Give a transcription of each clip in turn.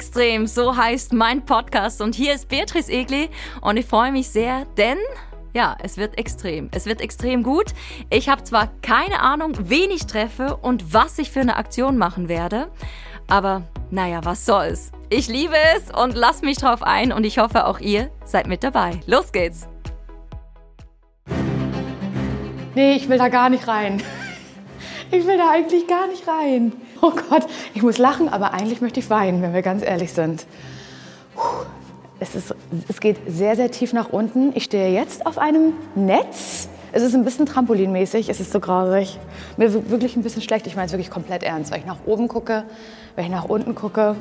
Extrem, so heißt mein Podcast. Und hier ist Beatrice Egli und ich freue mich sehr, denn ja, es wird extrem. Es wird extrem gut. Ich habe zwar keine Ahnung, wen ich treffe und was ich für eine Aktion machen werde, aber naja, was soll's. Ich liebe es und lasst mich drauf ein und ich hoffe auch ihr seid mit dabei. Los geht's! Nee, ich will da gar nicht rein. Ich will da eigentlich gar nicht rein. Oh Gott, ich muss lachen, aber eigentlich möchte ich weinen, wenn wir ganz ehrlich sind. Es, ist, es geht sehr, sehr tief nach unten. Ich stehe jetzt auf einem Netz. Es ist ein bisschen trampolinmäßig, es ist so grausig. Mir ist wirklich ein bisschen schlecht, ich meine es wirklich komplett ernst. Wenn ich nach oben gucke, wenn ich nach unten gucke.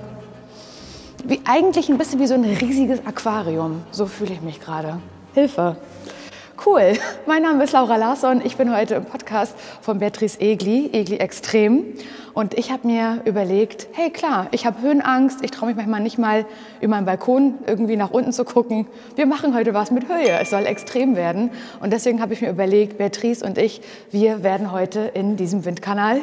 Wie, eigentlich ein bisschen wie so ein riesiges Aquarium. So fühle ich mich gerade. Hilfe. Cool. Mein Name ist Laura Larsson. Ich bin heute im Podcast von Beatrice Egli, Egli Extrem. Und ich habe mir überlegt, hey klar, ich habe Höhenangst. Ich traue mich manchmal nicht mal über meinen Balkon irgendwie nach unten zu gucken. Wir machen heute was mit Höhe. Es soll extrem werden. Und deswegen habe ich mir überlegt, Beatrice und ich, wir werden heute in diesem Windkanal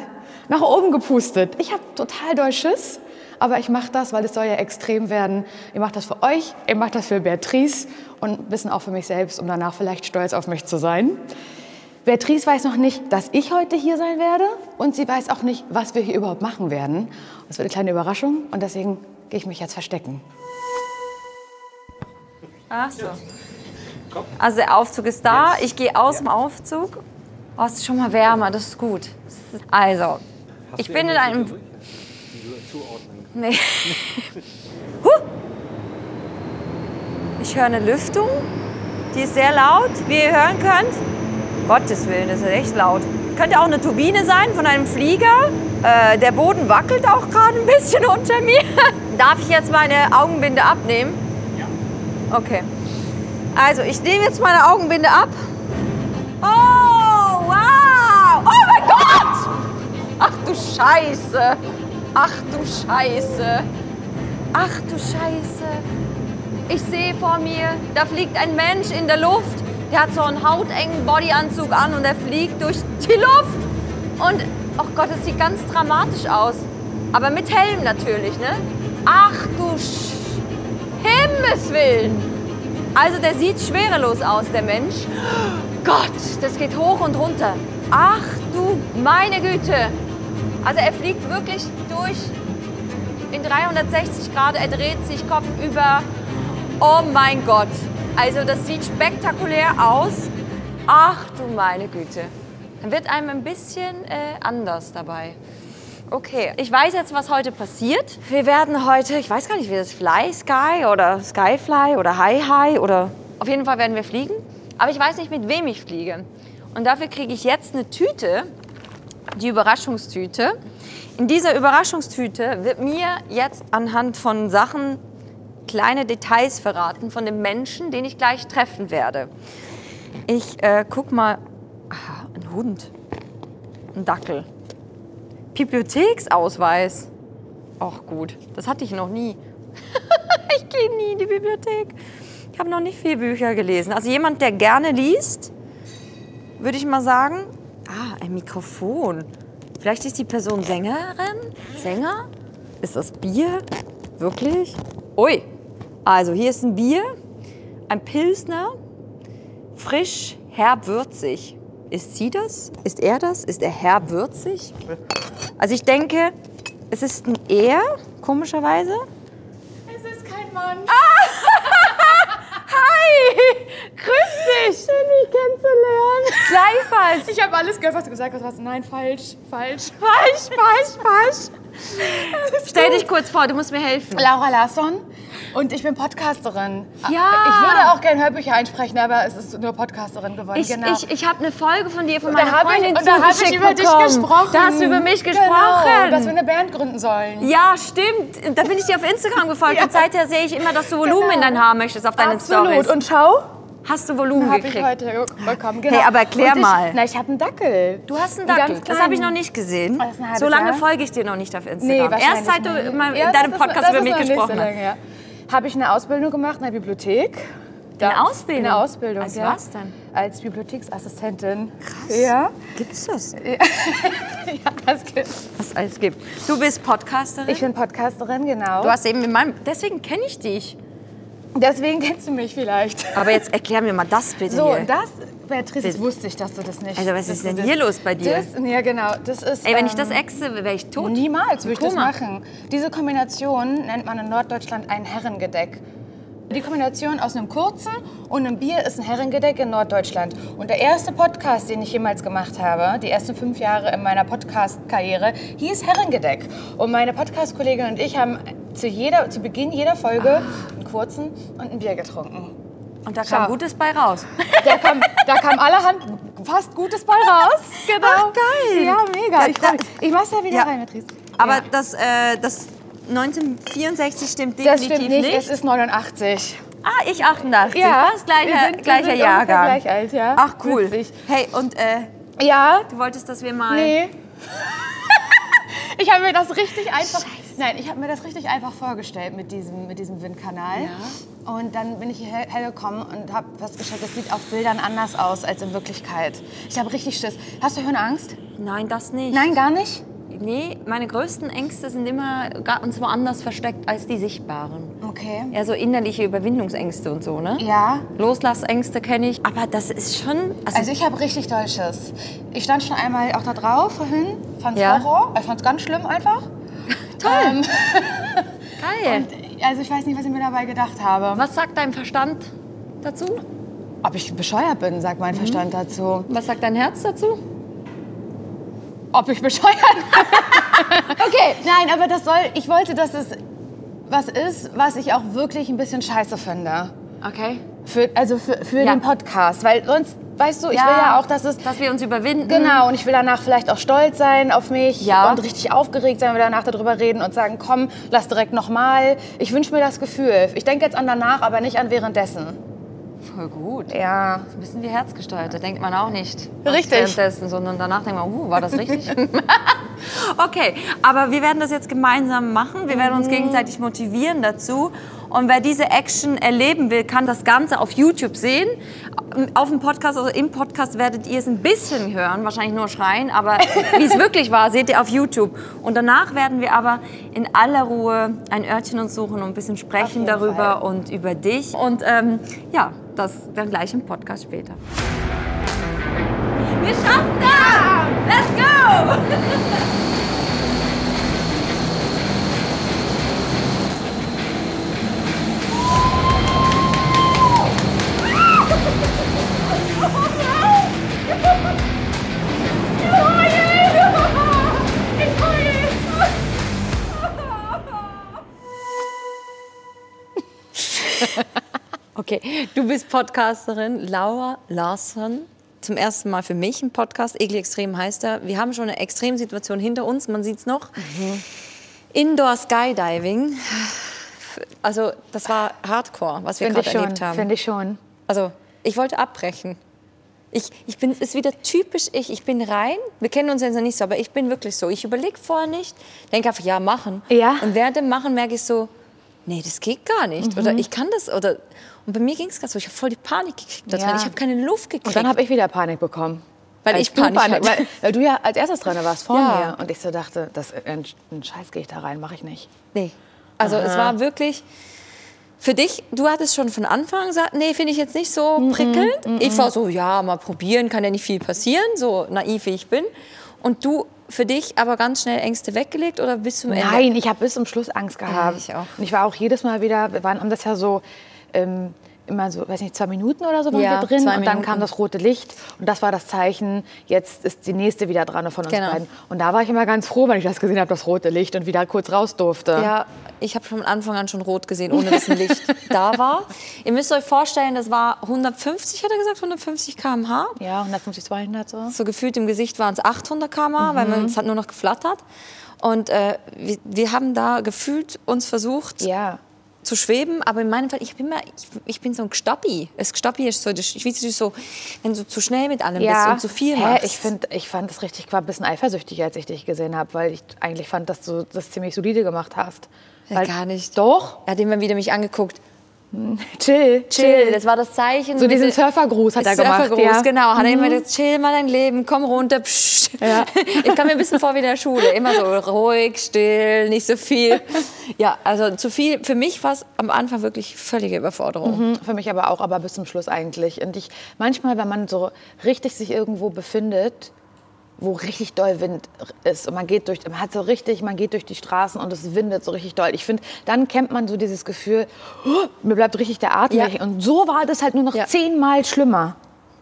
nach oben gepustet. Ich habe total doll Schiss. Aber ich mache das, weil es soll ja extrem werden. Ich mache das für euch, ich mache das für Beatrice und ein bisschen auch für mich selbst, um danach vielleicht stolz auf mich zu sein. Beatrice weiß noch nicht, dass ich heute hier sein werde und sie weiß auch nicht, was wir hier überhaupt machen werden. Das wird eine kleine Überraschung und deswegen gehe ich mich jetzt verstecken. Ach so. Also der Aufzug ist da, ich gehe aus dem Aufzug. Oh, es ist schon mal wärmer, das ist gut. Also, ich bin in einem... Nee. huh. Ich höre eine Lüftung, die ist sehr laut, wie ihr hören könnt. Gottes Willen, das ist echt laut. Könnte auch eine Turbine sein von einem Flieger. Äh, der Boden wackelt auch gerade ein bisschen unter mir. Darf ich jetzt meine Augenbinde abnehmen? Ja. Okay. Also, ich nehme jetzt meine Augenbinde ab. Oh, wow! Oh mein Gott! Ach du Scheiße! Ach du Scheiße! Ach du Scheiße! Ich sehe vor mir, da fliegt ein Mensch in der Luft. Der hat so einen hautengen Bodyanzug an und er fliegt durch die Luft. Und, oh Gott, es sieht ganz dramatisch aus. Aber mit Helm natürlich, ne? Ach du Sch Himmelswillen! Also der sieht schwerelos aus, der Mensch. Gott, das geht hoch und runter. Ach du meine Güte! Also er fliegt wirklich durch in 360 Grad, er dreht sich kopfüber. Oh mein Gott! Also das sieht spektakulär aus. Ach du meine Güte. Dann wird einem ein bisschen äh, anders dabei. Okay, ich weiß jetzt, was heute passiert. Wir werden heute, ich weiß gar nicht, wie das Fly Sky oder Skyfly oder Hi Hi oder auf jeden Fall werden wir fliegen. Aber ich weiß nicht, mit wem ich fliege. Und dafür kriege ich jetzt eine Tüte die Überraschungstüte. In dieser Überraschungstüte wird mir jetzt anhand von Sachen kleine Details verraten von dem Menschen, den ich gleich treffen werde. Ich äh, guck mal. Aha, ein Hund. Ein Dackel. Bibliotheksausweis. Auch gut. Das hatte ich noch nie. ich gehe nie in die Bibliothek. Ich habe noch nicht viele Bücher gelesen. Also jemand, der gerne liest, würde ich mal sagen, Ah, ein Mikrofon. Vielleicht ist die Person Sängerin? Sänger? Ist das Bier? Wirklich? Ui. Also hier ist ein Bier, ein Pilsner, frisch, herb, würzig. Ist sie das? Ist er das? Ist er herb, würzig? Also ich denke, es ist ein Er, komischerweise. Es ist kein Mann. Ah! Hi! Grüß dich! Schön, dich kennenzulernen. Gleichfalls. Ich habe alles gehört, was du gesagt hast. Was- Nein, falsch, falsch. Falsch, falsch, falsch. Stell dich kurz vor, du musst mir helfen. Laura Larsson und ich bin Podcasterin. Ja. Ich würde auch gerne Hörbücher einsprechen, aber es ist nur Podcasterin geworden. Ich, genau. ich, ich habe eine Folge von dir von da meiner habe ich, Freundin und da habe ich über dich bekommen. gesprochen. Da hast du über mich Genau, gesprochen. dass wir eine Band gründen sollen. ja, stimmt. Da bin ich dir auf Instagram gefolgt. Ja. Und seither sehe ich immer, dass du Volumen in dein Haar möchtest auf deinen Absolut. Stories. Und schau, Hast du Volumen habe ich gekriegt? heute bekommen. Genau. Hey, aber erklär ich, mal. Na, ich habe einen Dackel. Du hast einen Einen Dackel. ganz Das habe ich noch nicht gesehen. Halbes So lange Jahr. folge ich dir noch nicht auf Nee, Instagram. wahrscheinlich Erst seit du Ja, in deinem Podcast über mich gesprochen hast. ja. Habe ich eine Ausbildung gemacht in der Bibliothek. Da, In Ausbildung? In der Ausbildung, Als ja. was denn? Als Bibliotheksassistentin. Krass. Ja. Gibt's das? ja, das gibt's. Was es alles gibt. Du bist Podcasterin. Ich bin Podcasterin, genau. du hast eben in meinem. Deswegen kenne ich dich. Deswegen kennst du mich vielleicht. Aber jetzt erklär mir mal das bitte So, hier. und das, Beatrice, das wusste ich, dass du das nicht. Also, was ist denn hier los bei dir? Das, ja, genau. Das ist. Ey, wenn ich das ähm, exe, wäre ich tot. Niemals würde ich das machen. Diese Kombination nennt man in Norddeutschland ein Herrengedeck. Die Kombination aus einem kurzen und einem Bier ist ein Herrengedeck in Norddeutschland. Und der erste Podcast, den ich jemals gemacht habe, die ersten fünf Jahre in meiner Podcast-Karriere, hieß Herrengedeck. Und meine Podcast-Kollegin und ich haben zu, jeder, zu Beginn jeder Folge einen kurzen und ein Bier getrunken. Und da kam Schau. Gutes bei raus. Da kam, da kam allerhand fast Gutes bei raus. Genau. Ach, geil. Ja, mega. Ja, Ich, da- ich mach's ja wieder Ja. rein, Beatrice. Aber ja. das, äh, das 1964 stimmt das definitiv stimmt nicht. nicht. Es ist 89. Ah, ich 88. Ja, Fast gleicher, wir sind- wir gleicher sind ungefähr Jahrgang. gleich alt, ja. Ach, cool. Witzig. Hey, und äh, Ja, du wolltest, dass wir mal. nee. ich habe mir das richtig einfach. Nein, ich habe mir das richtig einfach vorgestellt mit diesem, mit diesem Windkanal. Und dann bin ich hierher gekommen und habe festgestellt, das sieht auf Bildern anders aus als in Wirklichkeit. Ich habe richtig Schiss. Hast du Höhenangst? Nein, das nicht. Nein, gar nicht? Nee, meine größten Ängste sind immer ganz woanders versteckt als die sichtbaren. Okay. Ja, so innerliche Überwindungsängste und so, ne? Ja. Loslasszängste kenne ich. Aber das ist schon. Also, Also ich habe richtig doll Schiss. Ich stand schon einmal auch da drauf vorhin, fand's Ja. Horror. Ich fand's ganz schlimm einfach. toll. Ähm, Geil. also ich weiß nicht, was ich mir dabei gedacht habe. Was sagt dein Verstand dazu? Ob ich bescheuert bin, sagt mein Verstand dazu. Was sagt dein Herz dazu? Ob ich bescheuert bin? okay. Nein, aber das soll, ich wollte, dass es was ist, was ich auch wirklich ein bisschen scheiße finde. Okay. Für, also für, für Ja. den Podcast. Weil sonst, weißt du, ich will ja auch, dass es... Dass wir uns überwinden. Genau, und ich will danach vielleicht auch stolz sein auf mich Ja. und richtig aufgeregt sein, wenn wir danach darüber reden und sagen, komm, lass direkt nochmal. Ich wünsche mir das Gefühl. Ich denke jetzt an danach, aber nicht an währenddessen. Voll gut. Ja. Ein bisschen wie herzgesteuert. Da denkt man auch nicht. Richtig. Währenddessen, sondern danach denkt man, uh, war das richtig? okay, aber wir werden das jetzt gemeinsam machen. Wir werden Mhm. uns gegenseitig motivieren dazu. Und wer diese Action erleben will, kann das Ganze auf YouTube sehen. Auf dem Podcast, also im Podcast werdet ihr es ein bisschen hören, wahrscheinlich nur schreien, aber wie es wirklich war, seht ihr auf YouTube. Und danach werden wir aber in aller Ruhe ein Örtchen uns suchen und ein bisschen sprechen darüber Fall. und über dich. Und ähm, ja, das dann gleich im Podcast später. Wir schaffen das! Let's go! Okay, du bist Podcasterin Laura Larsson. Zum ersten Mal für mich ein Podcast. Egli Extrem heißt er. Wir haben schon eine Extremsituation hinter uns, man sieht es noch. Indoor Skydiving. Also, das war Hardcore, was wir gerade erlebt haben. Finde ich schon. Also, ich wollte abbrechen. Ich, ich bin, ist wieder typisch ich. Ich bin rein. Wir kennen uns jetzt noch nicht so, aber ich bin wirklich so. Ich überlege vorher nicht, denke einfach, ja, machen. Ja. Und während dem Machen merke ich so, nee, das geht gar nicht. Oder ich kann das. Oder, und bei mir ging es gerade so, ich habe voll die Panik gekriegt. Ja. Ich habe keine Luft gekriegt. Und dann habe ich wieder Panik bekommen. Weil Als ich du Panik hatte. weil, weil du ja als erstes dran warst vor Ja. mir. Und ich so dachte, das, einen, einen Scheiß gehe ich da rein, mache ich nicht. Nee. Also es war wirklich für dich, du hattest schon von Anfang an gesagt, nee, finde ich jetzt nicht so prickelnd. Ich war so, ja, mal probieren, kann ja nicht viel passieren, so naiv wie ich bin. Und du für dich aber ganz schnell Ängste weggelegt oder bis zum Ende? Nein, ich habe bis zum Schluss Angst gehabt. ich auch. Und ich war auch jedes Mal wieder, wir waren, haben das ja so ähm, immer so, weiß nicht, zwei Minuten oder so waren Ja, wir drin. Und dann Minuten. kam das rote Licht und das war das Zeichen, jetzt ist die nächste wieder dran von uns Genau. beiden. Und da war ich immer ganz froh, wenn ich das gesehen habe, das rote Licht und wieder kurz raus durfte. Ja, ich habe von Anfang an schon rot gesehen, ohne dass ein Licht da war. Ihr müsst euch vorstellen, das war 150, hat er gesagt, 150 km/h. Ja, 150, 200 so. So gefühlt im Gesicht waren es 800 km/h, weil Mhm. man, es hat nur noch geflattert. Und äh, wir, wir haben da gefühlt uns versucht Ja. Zu schweben, aber in meinem Fall, ich bin, mal, ich, ich bin so ein Gstappi. Das Gstappi ist so, das, nicht, so, wenn du zu schnell mit allem bist und zu viel Hä, machst. ich, find, ich fand das richtig, ich war ein bisschen eifersüchtig, als ich dich gesehen habe, weil ich eigentlich fand, dass du das ziemlich solide gemacht hast. Ja, gar nicht. Doch? Er hat immer wieder mich angeguckt. Chill, Chill, das war das Zeichen. So diesen Surfergruß hat er gemacht. Surfergruß, ja. Mhm. genau. Hat er immer gesagt, chill mal dein Leben, komm runter. Psst. Ja. Ich kam mir ein bisschen vor wie in der Schule. Immer so ruhig, still, nicht so viel. Ja, also zu viel. Für mich war es am Anfang wirklich völlige Überforderung. Mhm, Für mich aber auch, aber bis zum Schluss eigentlich. Und ich, manchmal, wenn man so richtig sich irgendwo befindet, wo richtig doll Wind ist und man geht durch, man hat so richtig, man geht durch die Straßen und es windet so richtig doll. Ich finde, dann kennt man so dieses Gefühl, oh, mir bleibt richtig der Atem Ja. weg. Und so war das halt nur noch Ja. zehnmal schlimmer.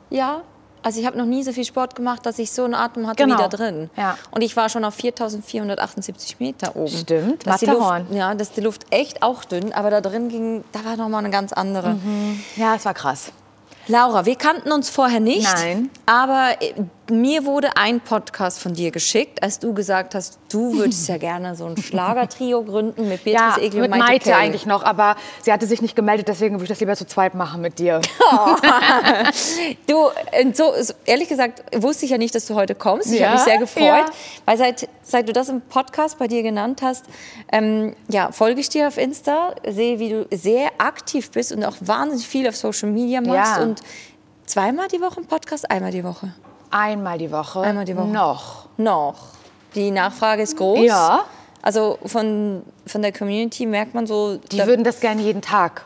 Ja, also ich habe noch nie so viel Sport gemacht, dass ich so einen Atem hatte Genau. wie da drin. Ja. Und ich war schon auf 4478 Meter oben. Stimmt, dass die Matterhorn. Luft, Ja, dass die Luft echt auch dünn, aber da drin ging, da war noch mal eine ganz andere. Ja, es war krass. Laura, wir kannten uns vorher nicht. Nein. Aber äh, mir wurde ein Podcast von dir geschickt, als du gesagt hast, du würdest ja gerne so ein Schlagertrio gründen mit Ja, Beatrice Egli und mit Maite Maite eigentlich noch, aber sie hatte sich nicht gemeldet, deswegen würde ich das lieber zu zweit machen mit dir. Du, äh, so, ehrlich gesagt, wusste ich ja nicht, dass du heute kommst. Ich Ja, habe mich sehr gefreut, ja. weil seit, seit du das im Podcast bei dir genannt hast, ähm, ja, folge ich dir auf Insta, sehe, wie du sehr aktiv bist und auch wahnsinnig viel auf Social Media machst Ja. und zweimal die Woche im Podcast, einmal die Woche. Einmal die Woche. Einmal die Woche. Noch. Noch. Die Nachfrage ist groß. Ja. Also von, von der Community merkt man so, Die da- würden das gerne jeden Tag.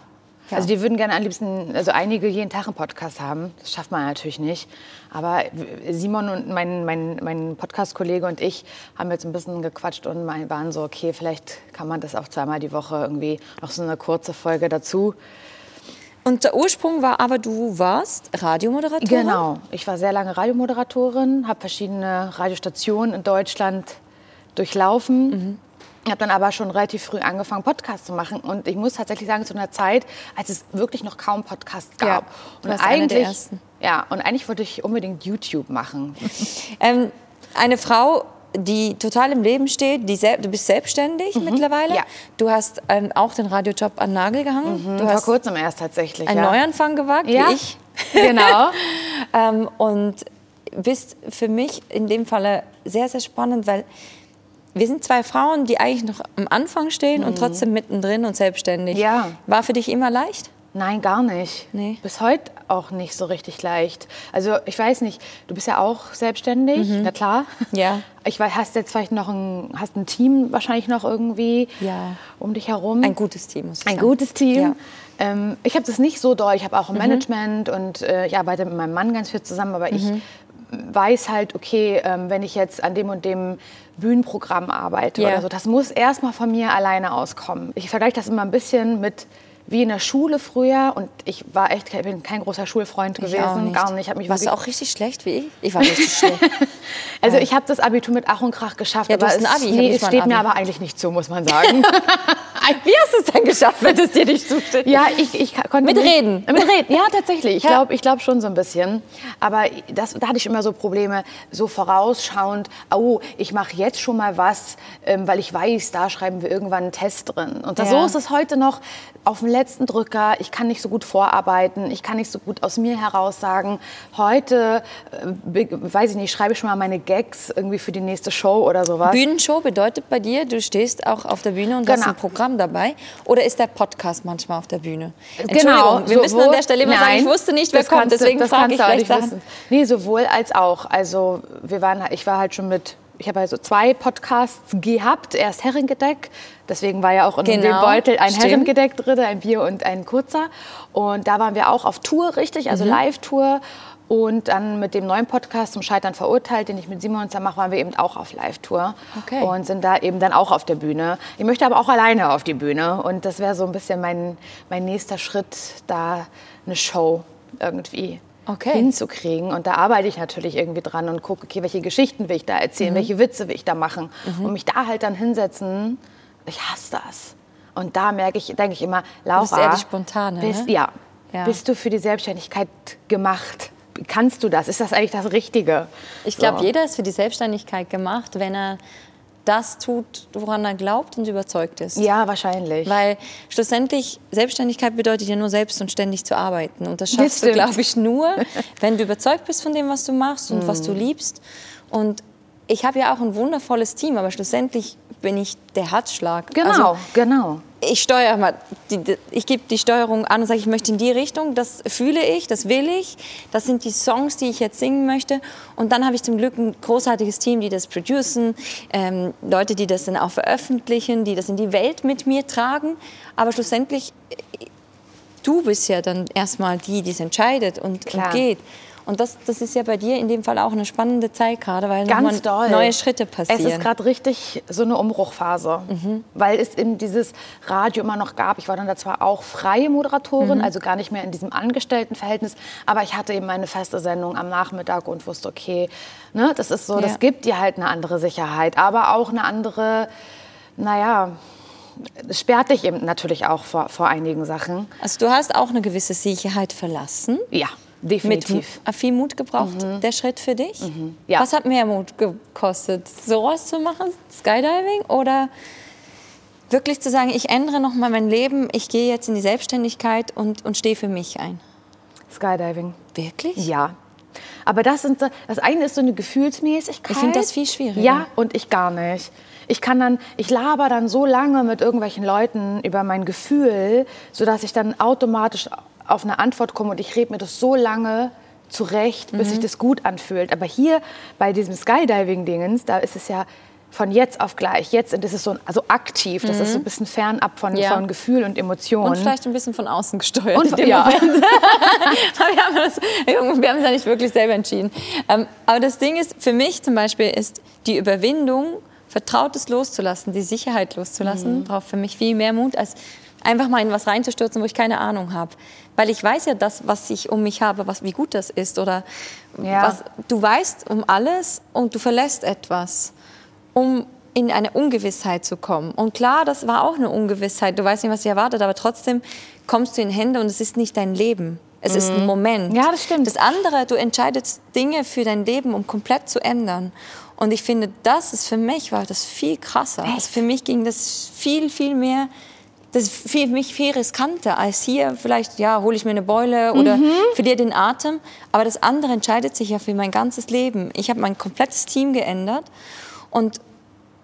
Ja. Also die würden gerne am liebsten, also einige jeden Tag einen Podcast haben. Das schafft man natürlich nicht. Aber Simon und mein, mein, mein Podcast-Kollege und ich haben jetzt ein bisschen gequatscht und waren so, okay, vielleicht kann man das auch zweimal die Woche irgendwie noch so eine kurze Folge dazu. Und der Ursprung war aber, du warst Radiomoderatorin. Genau. Ich war sehr lange Radiomoderatorin, habe verschiedene Radiostationen in Deutschland durchlaufen. Ich habe dann aber schon relativ früh angefangen, Podcasts zu machen. Und ich muss tatsächlich sagen, zu einer Zeit, als es wirklich noch kaum Podcasts Ja, gab. du und eigentlich, ja, und eigentlich wollte ich unbedingt YouTube machen. Ähm, eine Frau, die total im Leben steht, die du bist selbstständig mittlerweile. Mhm. Ja. Du hast ähm, auch den Radiojob an den Nagel gehangen. Du Vor hast kurzem erst tatsächlich. einen ja. Neuanfang gewagt, Ja, wie ich. genau. Ähm, und bist für mich in dem Falle sehr, sehr spannend, weil wir sind zwei Frauen, die eigentlich noch am Anfang stehen und trotzdem mittendrin und selbstständig. Mhm. Ja. War für dich immer leicht? Nein, gar nicht. Nee. Bis heute auch nicht so richtig leicht. Also ich weiß nicht, du bist ja auch selbstständig, na klar. Mhm. Ja. Ich weiß, hast jetzt vielleicht noch ein, hast ein Team wahrscheinlich noch irgendwie Ja. um dich herum. Ein gutes Team, muss ich Ein sagen. gutes Team. Ja. Mhm. Ähm, ich habe das nicht so doll. Ich habe auch ein Management und äh, ich arbeite mit meinem Mann ganz viel zusammen, aber ich Mhm. weiß halt, okay, ähm, wenn ich jetzt an dem und dem Bühnenprogramm arbeite Ja. oder so, das muss erstmal von mir alleine auskommen. Ich vergleiche das immer ein bisschen mit wie in der Schule früher und ich war echt ich bin kein großer Schulfreund Ich gewesen, nicht. gar nicht. Ich mich Warst du auch richtig schlecht wie ich? Ich war richtig schlecht. also ich habe das Abitur mit Ach und Krach geschafft, Ja, du aber hast ein es, Abi, hab nee, es steht mir Abi. aber eigentlich nicht zu, muss man sagen. Wie hast du es denn geschafft, wenn es dir nicht zusteht? Ja, ich, ich konnte Mit Reden? Mit Reden, ja, tatsächlich. Ich glaube ich glaub schon so ein bisschen. Aber das, da hatte ich immer so Probleme, so vorausschauend, oh, ich mache jetzt schon mal was, ähm, weil ich weiß, da schreiben wir irgendwann einen Test drin. Und Ja. so ist es heute noch auf dem letzten Drücker. Ich kann nicht so gut vorarbeiten, ich kann nicht so gut aus mir heraus sagen, heute, äh, weiß ich nicht, schreibe ich schon mal meine Gags irgendwie für die nächste Show oder sowas. Bühnenshow bedeutet bei dir, du stehst auch auf der Bühne und hast Genau. ein Programm dabei? Oder ist der Podcast manchmal auf der Bühne? Genau, wir müssen an der Stelle immer sagen, ich nein, wusste nicht, wer kommt, deswegen frage ich nicht Sachen. Nee, sowohl als auch. Also wir waren, ich war halt schon mit, ich habe also zwei Podcasts gehabt. Erst Herrengedeck, deswegen war ja auch in dem Genau, Beutel ein stimmt. Herrengedeck drin, ein Bier und ein kurzer. Und da waren wir auch auf Tour, richtig, also Mhm. Live-Tour. Und dann mit dem neuen Podcast zum Scheitern verurteilt, den ich mit Simon zusammen mache, waren wir eben auch auf Live-Tour. Okay. Und sind da eben dann auch auf der Bühne. Ich möchte aber auch alleine auf die Bühne. Und das wäre so ein bisschen mein, mein nächster Schritt, da eine Show irgendwie Okay. hinzukriegen. Und da arbeite ich natürlich irgendwie dran und gucke, okay, welche Geschichten will ich da Mhm. erzählen, welche Witze will ich da machen. Und mich da halt dann hinsetzen, ich hasse das. Und da merke ich, denke ich immer, Laura, bist eher die Spontane, bist, ne? ja, Ja. bist du für die Selbstständigkeit gemacht? Kannst du das? Ist das eigentlich das Richtige? Ich glaube, So. jeder ist für die Selbstständigkeit gemacht, wenn er das tut, woran er glaubt und überzeugt ist. Ja, wahrscheinlich. Weil schlussendlich Selbstständigkeit bedeutet ja nur selbst und ständig zu arbeiten. Und das schaffst du, stimmt. glaube ich, nur, wenn du überzeugt bist von dem, was du machst und was Mhm. du liebst. Und ich habe ja auch ein wundervolles Team, aber schlussendlich bin ich der Herzschlag. genau, Also, genau. Ich steuere mal, die, ich gebe die Steuerung an und sage, ich möchte in die Richtung, das fühle ich, das will ich, das sind die Songs, die ich jetzt singen möchte. Und dann habe ich zum Glück ein großartiges Team, die das producen, ähm, Leute, die das dann auch veröffentlichen, die das in die Welt mit mir tragen. Aber schlussendlich, äh, du bist ja dann erstmal die, die es entscheidet und, und geht. Und das, das ist ja bei dir in dem Fall auch eine spannende Zeit gerade, weil Ganz doll. neue Schritte passieren. Es ist gerade richtig so eine Umbruchphase, mhm. weil es in dieses Radio immer noch gab. Ich war dann da zwar auch freie Moderatorin, mhm. also gar nicht mehr in diesem Angestelltenverhältnis, aber ich hatte eben meine feste Sendung am Nachmittag und wusste, okay, ne, das ist so, ja. das gibt dir halt eine andere Sicherheit, aber auch eine andere, naja, das sperrt dich eben natürlich auch vor, vor einigen Sachen. Also du hast auch eine gewisse Sicherheit verlassen? Ja. Definitiv. Mit viel Mut gebraucht, mhm. der Schritt für dich? Mhm. Ja. Was hat mehr Mut gekostet? Sowas zu machen, Skydiving? Oder wirklich zu sagen, ich ändere noch mal mein Leben, ich gehe jetzt in die Selbstständigkeit und, und stehe für mich ein? Skydiving. Wirklich? Ja. Aber das, sind, das eine ist so eine Gefühlsmäßigkeit. Ich finde das viel schwieriger. Ja, und ich gar nicht. Ich kann dann, ich laber dann so lange mit irgendwelchen Leuten über mein Gefühl, sodass ich dann automatisch auf eine Antwort komme und ich rede mir das so lange zurecht, bis mhm. sich das gut anfühlt. Aber hier bei diesem Skydiving-Dingens, da ist es ja von jetzt auf gleich. Jetzt und das ist so also aktiv, das mhm. ist so ein bisschen fernab von, ja. von Gefühl und Emotionen. Und vielleicht ein bisschen von außen gesteuert. Und, ja. wir, haben das, wir haben es ja nicht wirklich selber entschieden. Ähm, aber das Ding ist, für mich zum Beispiel ist die Überwindung, Vertrautes loszulassen, die Sicherheit loszulassen, mhm. braucht für mich viel mehr Mut als einfach mal in was reinzustürzen, wo ich keine Ahnung habe. Weil ich weiß ja das, was ich um mich habe, was, wie gut das ist. Oder ja. was, du weißt um alles und du verlässt etwas, um in eine Ungewissheit zu kommen. Und klar, das war auch eine Ungewissheit. Du weißt nicht, was dich erwartet, aber trotzdem kommst du in Hände und es ist nicht dein Leben. Es mhm. ist ein mhm. Moment. Ja, das stimmt. Das andere, du entscheidest Dinge für dein Leben, um komplett zu ändern. Und ich finde, das ist für mich war das viel krasser. Also für mich ging das viel, viel mehr das ist für mich viel riskanter als hier. Vielleicht, ja, hole ich mir eine Beule oder mhm. verliere den Atem. Aber das andere entscheidet sich ja für mein ganzes Leben. Ich habe mein komplettes Team geändert und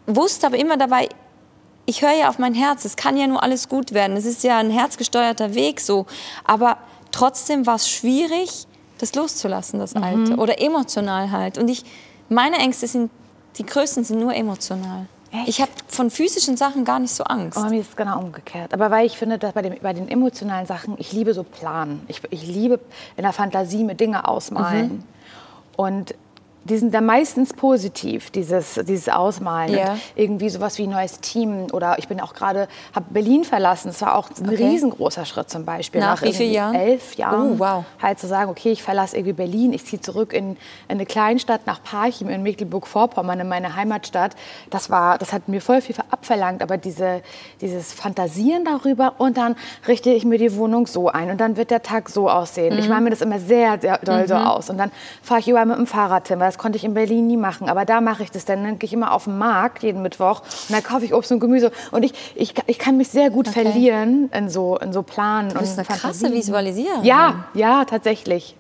wusste aber immer dabei, ich höre ja auf mein Herz. Es kann ja nur alles gut werden. Es ist ja ein herzgesteuerter Weg so. Aber trotzdem war es schwierig, das loszulassen, das Alte. Mhm. Oder emotional halt. Und ich, meine Ängste sind, die größten sind nur emotional. Echt? Ich habe von physischen Sachen gar nicht so Angst. Oh, mir ist es genau umgekehrt. Aber weil ich finde, dass bei, dem, bei den emotionalen Sachen, ich liebe so Planen. Ich, ich liebe in der Fantasie mit Dinge ausmalen. Mhm. Und die sind dann meistens positiv, dieses, dieses Ausmalen. Und irgendwie sowas wie ein neues Team. Oder ich bin auch gerade, habe Berlin verlassen. Das war auch ein okay. riesengroßer Schritt zum Beispiel. Nach, Nach wie vielen Jahren? Elf Jahren. Oh, wow. Halt zu sagen, okay, ich verlasse irgendwie Berlin, ich ziehe zurück in, in eine Kleinstadt nach Parchim in Mecklenburg-Vorpommern, in meine Heimatstadt. Das, war, das hat mir voll viel abverlangt. Aber diese, dieses Fantasieren darüber und dann richte ich mir die Wohnung so ein und dann wird der Tag so aussehen. Mhm. Ich male mir das immer sehr, sehr doll mhm. so aus. Und dann fahre ich überall mit dem Fahrrad hin, weil das konnte ich in Berlin nie machen. Aber da mache ich das dann. Dann gehe ich immer auf den Markt jeden Mittwoch und dann kaufe ich Obst und Gemüse. Und ich, ich, ich kann mich sehr gut okay. verlieren in so, in so Planen. Du bist eine krasse Visualisiererin. Ja, ja, tatsächlich.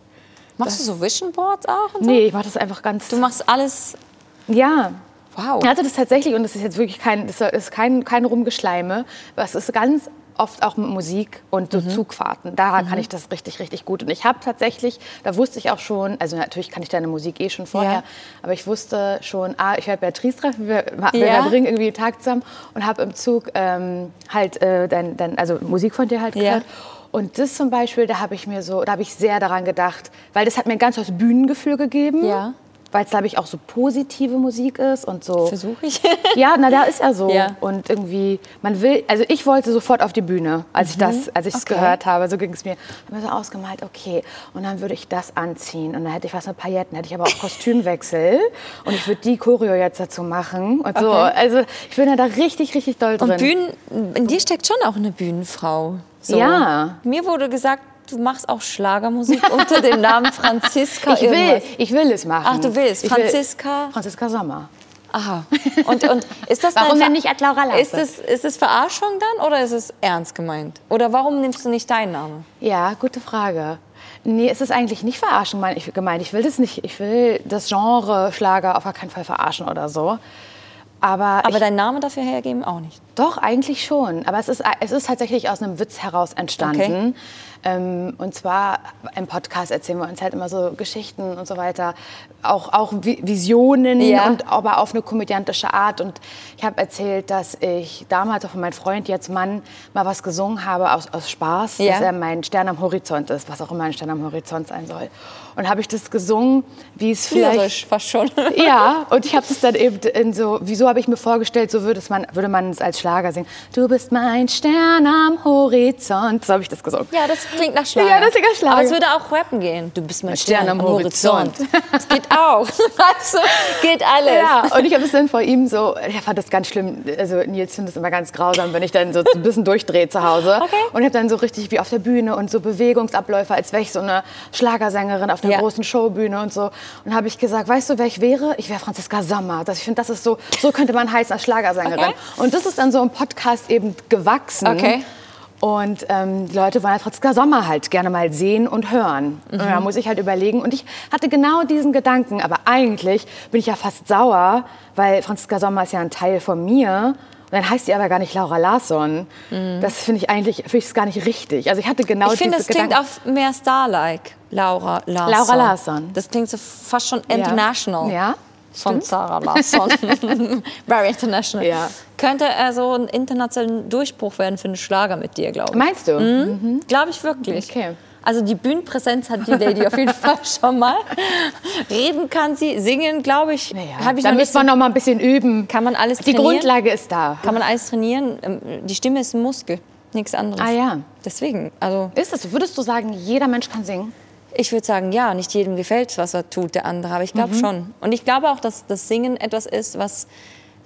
Machst das, du so Vision Boards auch? So? Nee, ich mache das einfach ganz. Du machst alles. Ja. Wow. Ich hatte das tatsächlich, und das ist jetzt wirklich kein, das ist kein, kein Rumgeschleime, aber es ist ganz oft auch mit Musik und so mhm. Zugfahrten. Da mhm. kann ich das richtig, richtig gut. Und ich habe tatsächlich, da wusste ich auch schon, also natürlich kann ich deine Musik eh schon vorher, ja. aber ich wusste schon, ah, ich werde Beatrice treffen, wir, wir ja. bringen irgendwie einen Tag zusammen und habe im Zug ähm, halt äh, dein, dein, also Musik von dir halt gehört. Ja. Und das zum Beispiel, da habe ich mir so, da habe ich sehr daran gedacht, weil das hat mir ein ganz neues Bühnengefühl gegeben. Ja weil es, glaube ich, auch so positive Musik ist und so. Versuche ich. ja, na, da ist er so. Ja. Und irgendwie, man will, also ich wollte sofort auf die Bühne, als ich mhm. das, als ich es okay. gehört habe. So ging es mir. Ich habe mir so ausgemalt, okay, und dann würde ich das anziehen und dann hätte ich was mit Pailletten, hätte ich aber auch Kostümwechsel und ich würde die Choreo jetzt dazu machen und so. Okay. Also ich bin ja da richtig, richtig doll drin. Und Bühnen, in dir steckt schon auch eine Bühnenfrau. So. Ja. Mir wurde gesagt, du machst auch Schlagermusik unter dem Namen Franziska ich will, ich will es machen. Ach, du willst. Franziska? Will, Franziska Sommer. Aha. Und, und ist das warum denn nicht Laura Lampe? Ist es, ist es Verarschung dann oder ist es ernst gemeint? Oder warum nimmst du nicht deinen Namen? Ja, gute Frage. Nee, es ist eigentlich nicht Verarschung gemeint. Ich will das nicht. Ich will das Genre Schlager auf gar keinen Fall verarschen oder so. Aber, Aber ich, deinen Namen dafür hergeben auch nicht. doch, eigentlich schon. Aber es ist, es ist tatsächlich aus einem Witz heraus entstanden. Ähm, und zwar im Podcast erzählen wir uns halt immer so Geschichten und so weiter. Auch, auch Vi- Visionen, Ja. und, aber auf eine komödiantische Art. Und ich habe erzählt, dass ich damals auch von meinem Freund, jetzt Mann, mal was gesungen habe aus, aus Spaß, Ja. dass er mein Stern am Horizont ist, was auch immer ein Stern am Horizont sein soll. Und habe ich das gesungen, wie es vielleicht... Lyrisch, fast schon. Ja, und ich habe das dann eben in so, wieso habe ich mir vorgestellt, so würde, man, würde man es als Schlager singen. Du bist mein Stern am Horizont. So habe ich das gesungen. Ja, das klingt nach Schlager. Ja, das klingt nach Schlager. Aber es würde auch rappen gehen. Du bist mein Stern, am Horizont. Horizont. Das geht auch. Also, geht alles. Ja, und ich habe es dann vor ihm so, ich fand das ganz schlimm, also Nils findet es immer ganz grausam, wenn ich dann so ein bisschen durchdrehe zu Hause. Okay. Und ich habe dann so richtig wie auf der Bühne und so Bewegungsabläufe, als wäre ich so eine Schlagersängerin auf einer Ja. großen Showbühne und so. Und habe ich gesagt, weißt du, wer ich wäre? Ich wäre Franziska Sommer. Das, ich finde, das ist so, so könnte man heißen als Schlagersängerin. Okay. Und das ist dann so im Podcast eben gewachsen. Okay. Und ähm, die Leute wollen halt Franziska Sommer halt gerne mal sehen und hören. Und Mhm. da muss ich halt überlegen. Und ich hatte genau diesen Gedanken. Aber eigentlich bin ich ja fast sauer, weil Franziska Sommer ist ja ein Teil von mir. Dann heißt sie aber gar nicht Laura Larsson. Das finde ich eigentlich finde ich gar nicht richtig. Also ich hatte genau Mhm. Ich finde, das klingt auch mehr Star-like. Laura Larsson. Laura Larsson. Das klingt so fast schon international. Ja, Von Sarah Larsson. Very international. Ja. Könnte also ein internationaler Durchbruch werden für einen Schlager mit dir, glaube ich. Meinst du? Glaube ich wirklich. Okay. Also die Bühnenpräsenz hat die Lady auf jeden Fall schon mal. Reden kann sie, singen, glaube ich. Naja, Hab ich da müssen wir bisschen- noch mal ein bisschen üben. Kann man alles Die trainieren? Grundlage ist da. Kann man alles trainieren? Ähm, Die Stimme ist ein Muskel, nichts anderes. Ah ja. Deswegen, also Ist das so? Würdest du sagen, jeder Mensch kann singen? ich würde sagen, ja, nicht jedem gefällt, was er tut, der andere, aber ich glaube Mhm. schon. Und ich glaube auch, dass das Singen etwas ist, was,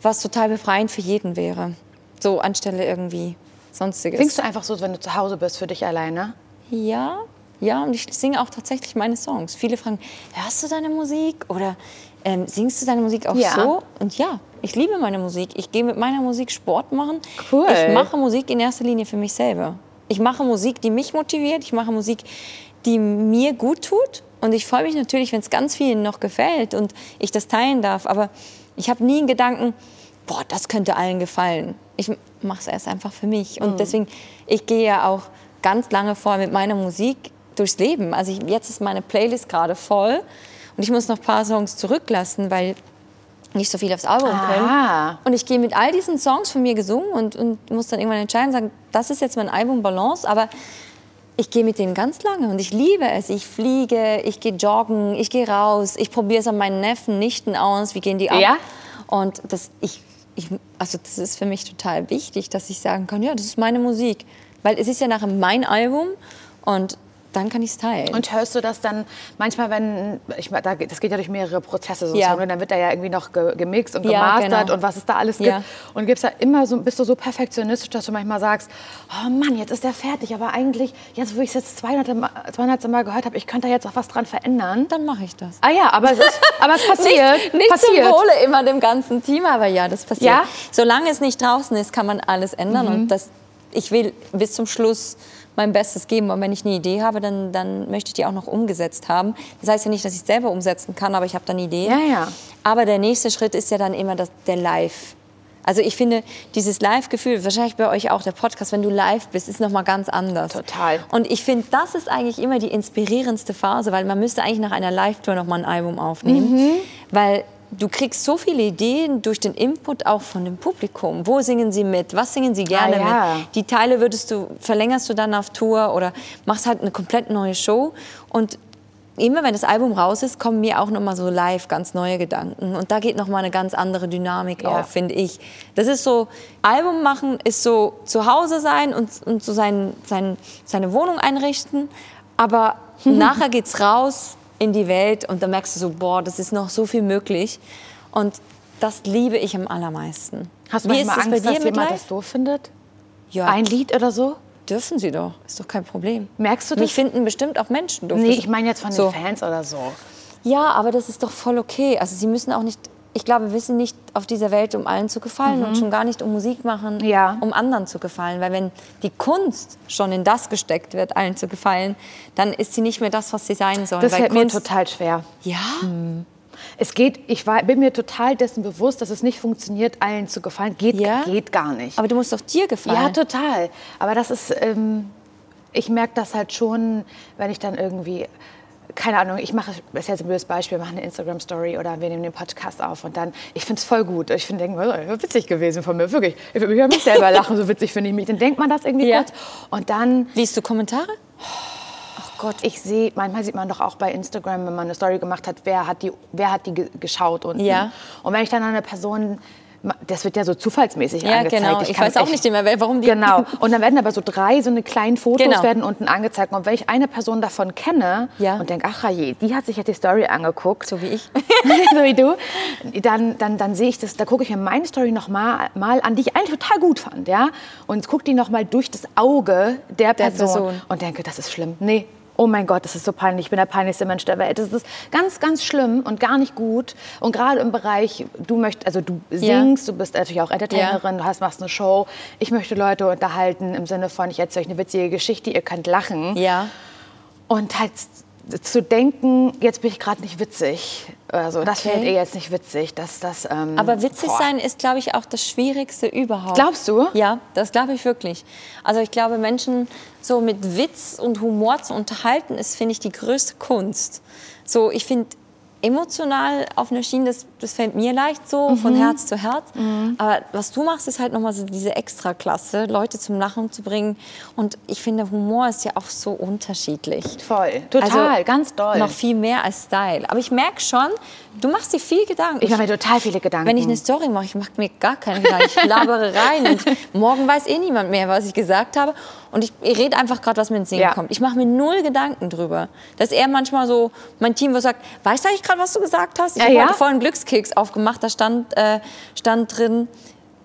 was total befreiend für jeden wäre. So anstelle irgendwie sonstiges. Singst du einfach so, wenn du zu Hause bist, für dich alleine? Ja, ja, und ich singe auch tatsächlich meine Songs. Viele fragen, hörst du deine Musik oder ähm, singst du deine Musik auch Ja. so? Und ja, ich liebe meine Musik. Ich gehe mit meiner Musik Sport machen. Cool. Ich mache Musik in erster Linie für mich selber. Ich mache Musik, die mich motiviert. Ich mache Musik, die mir gut tut. Und ich freue mich natürlich, wenn es ganz vielen noch gefällt und ich das teilen darf. Aber ich habe nie einen Gedanken, boah, das könnte allen gefallen. Ich mache es erst einfach für mich. Und deswegen, ich gehe ja auch ganz lange vor mit meiner Musik durchs Leben. Also ich, jetzt ist meine Playlist gerade voll und ich muss noch ein paar Songs zurücklassen, weil nicht so viel aufs Album Ah. können. Und ich gehe mit all diesen Songs von mir gesungen und, und muss dann irgendwann entscheiden, sagen, das ist jetzt mein Album Balance, aber ich gehe mit denen ganz lange und ich liebe es. Ich fliege, ich gehe joggen, ich gehe raus, ich probiere es an meinen Neffen, Nichten aus, wie gehen die ab. Ja? Und das, ich, ich, also das ist für mich total wichtig, dass ich sagen kann, ja, das ist meine Musik. Weil es ist ja nachher mein Album und dann kann ich es teilen. Und hörst du das dann manchmal, wenn, ich, da das geht ja durch mehrere Prozesse, so ein Ja. Dann wird da ja irgendwie noch ge, gemixt und Ja, gemastert genau. und was es da alles gibt. Ja. Und gibt's da immer so, bist du so perfektionistisch, dass du manchmal sagst, oh Mann, jetzt ist der fertig, aber eigentlich, jetzt wo ich es jetzt 200 Mal, 200 Mal gehört habe, ich könnte da jetzt auch was dran verändern. dann mache ich das. Ah ja, aber es, ist, aber es passiert. Nicht, nicht passiert. zum Wohle immer dem ganzen Team, aber ja, das passiert. Ja? Mhm. Solange es nicht draußen ist, kann man alles ändern. Und das, ich will bis zum Schluss mein Bestes geben. Und wenn ich eine Idee habe, dann, dann möchte ich die auch noch umgesetzt haben. Das heißt ja nicht, dass ich es selber umsetzen kann, aber ich habe dann Ideen. Ja, ja. Aber der nächste Schritt ist ja dann immer das, der Live. Also ich finde, dieses Live-Gefühl, wahrscheinlich bei euch auch der Podcast, wenn du live bist, ist noch mal ganz anders. Total. Und ich finde, das ist eigentlich immer die inspirierendste Phase, weil man müsste eigentlich nach einer Live-Tour noch mal ein Album aufnehmen, Mhm. weil du kriegst so viele Ideen durch den Input auch von dem Publikum. Wo singen sie mit? Was singen sie gerne Ah, ja. mit? Die Teile würdest du verlängerst du dann auf Tour oder machst halt eine komplett neue Show und immer wenn das Album raus ist, kommen mir auch noch mal so live ganz neue Gedanken und da geht noch mal eine ganz andere Dynamik Ja. auf, finde ich. Das ist so Album machen ist so zu Hause sein und, und so sein, sein, seine Wohnung einrichten, aber nachher geht's raus in die Welt und da merkst du so, boah, das ist noch so viel möglich und das liebe ich am allermeisten. Hast du Wie manchmal das bei Angst, dir dass jemand das doof findet? Ja, Ein Lied oder so? dürfen sie doch, ist doch kein Problem. Merkst du das? Mich finden bestimmt auch Menschen doof. Nee, ich meine jetzt von den so. Fans oder so. Ja, aber das ist doch voll okay. Also sie müssen auch nicht, ich glaube, wir sind nicht auf dieser Welt, um allen zu gefallen und schon gar nicht um Musik machen, Mhm. Ja. um anderen zu gefallen. Weil wenn die Kunst schon in das gesteckt wird, allen zu gefallen, dann ist sie nicht mehr das, was sie sein soll. Das fällt Kunst, mir total schwer. Ja? Es geht, ich war, bin mir total dessen bewusst, dass es nicht funktioniert, allen zu gefallen. Geht, Ja? geht gar nicht. Aber du musst doch dir gefallen. Ja, total. Aber das ist, ähm, ich merke das halt schon, wenn ich dann irgendwie, keine Ahnung, ich mache, das ist jetzt ein blödes Beispiel, mache eine Instagram-Story oder wir nehmen den Podcast auf und dann, ich finde es voll gut. Ich finde, oh, witzig gewesen von mir, wirklich. Ich würde mich über mich selber lachen, so witzig finde ich mich. Dann denkt man das irgendwie Ja. kurz und dann Liest du Kommentare? Ach Gott, ich sehe, manchmal sieht man doch auch bei Instagram, wenn man eine Story gemacht hat, wer hat die, wer hat die ge- geschaut unten. Ja. Und wenn ich dann eine Person, das wird ja so zufallsmäßig Ja, angezeigt. genau. Ich kann weiß auch nicht immer, wer- warum die- Genau. Und dann werden aber so drei, so eine kleinen Fotos Genau. werden unten angezeigt. Und wenn ich eine Person davon kenne Ja. und denke, ach je, die hat sich jetzt die Story angeguckt, So wie ich. so wie du, dann, dann, dann sehe ich das, da gucke ich mir meine Story noch mal, mal an, die ich eigentlich total gut fand, ja, und gucke die noch mal durch das Auge der Der Person, Person. und denke, das ist schlimm. Nee, oh mein Gott, das ist so peinlich, ich bin der peinlichste Mensch der Welt. Das ist ganz, ganz schlimm und gar nicht gut. Und gerade im Bereich, du möchtest, also du singst, du bist natürlich auch Entertainerin, du hast, machst eine Show. Ich möchte Leute unterhalten im Sinne von, ich erzähle euch eine witzige Geschichte, ihr könnt lachen. Ja. Und halt zu denken, jetzt bin ich gerade nicht witzig. Also das Okay. findet ihr jetzt nicht witzig. Das, das, ähm, Aber witzig boah. sein ist, glaube ich, auch das Schwierigste überhaupt. Glaubst du? Ja, das glaube ich wirklich. Also ich glaube, Menschen so mit Witz und Humor zu unterhalten, ist, finde ich, die größte Kunst. So, ich finde, emotional auf einer Schiene, das, das fällt mir leicht so, von Mhm. Herz zu Herz. Aber was du machst, ist halt nochmal so diese Extraklasse, Leute zum Lachen zu bringen. Und ich finde, Humor ist ja auch so unterschiedlich. Voll. Total, Also ganz doll. Noch viel mehr als Style. Aber ich merke schon, du machst dir viel Gedanken. ich mache mir total viele Gedanken. Wenn ich eine Story mache, ich mache mir gar keine Gedanken. Ich labere rein und morgen weiß eh niemand mehr, was ich gesagt habe. Und ich, ich rede einfach gerade, was mir ins Sinn Ja. kommt. Ich mache mir null Gedanken drüber. Dass er manchmal so, mein Team, wo sagt, weißt du eigentlich gerade, was du gesagt hast? Ich Ja, habe ja? heute vorhin einen Glückskeks aufgemacht, da stand, äh, stand drin,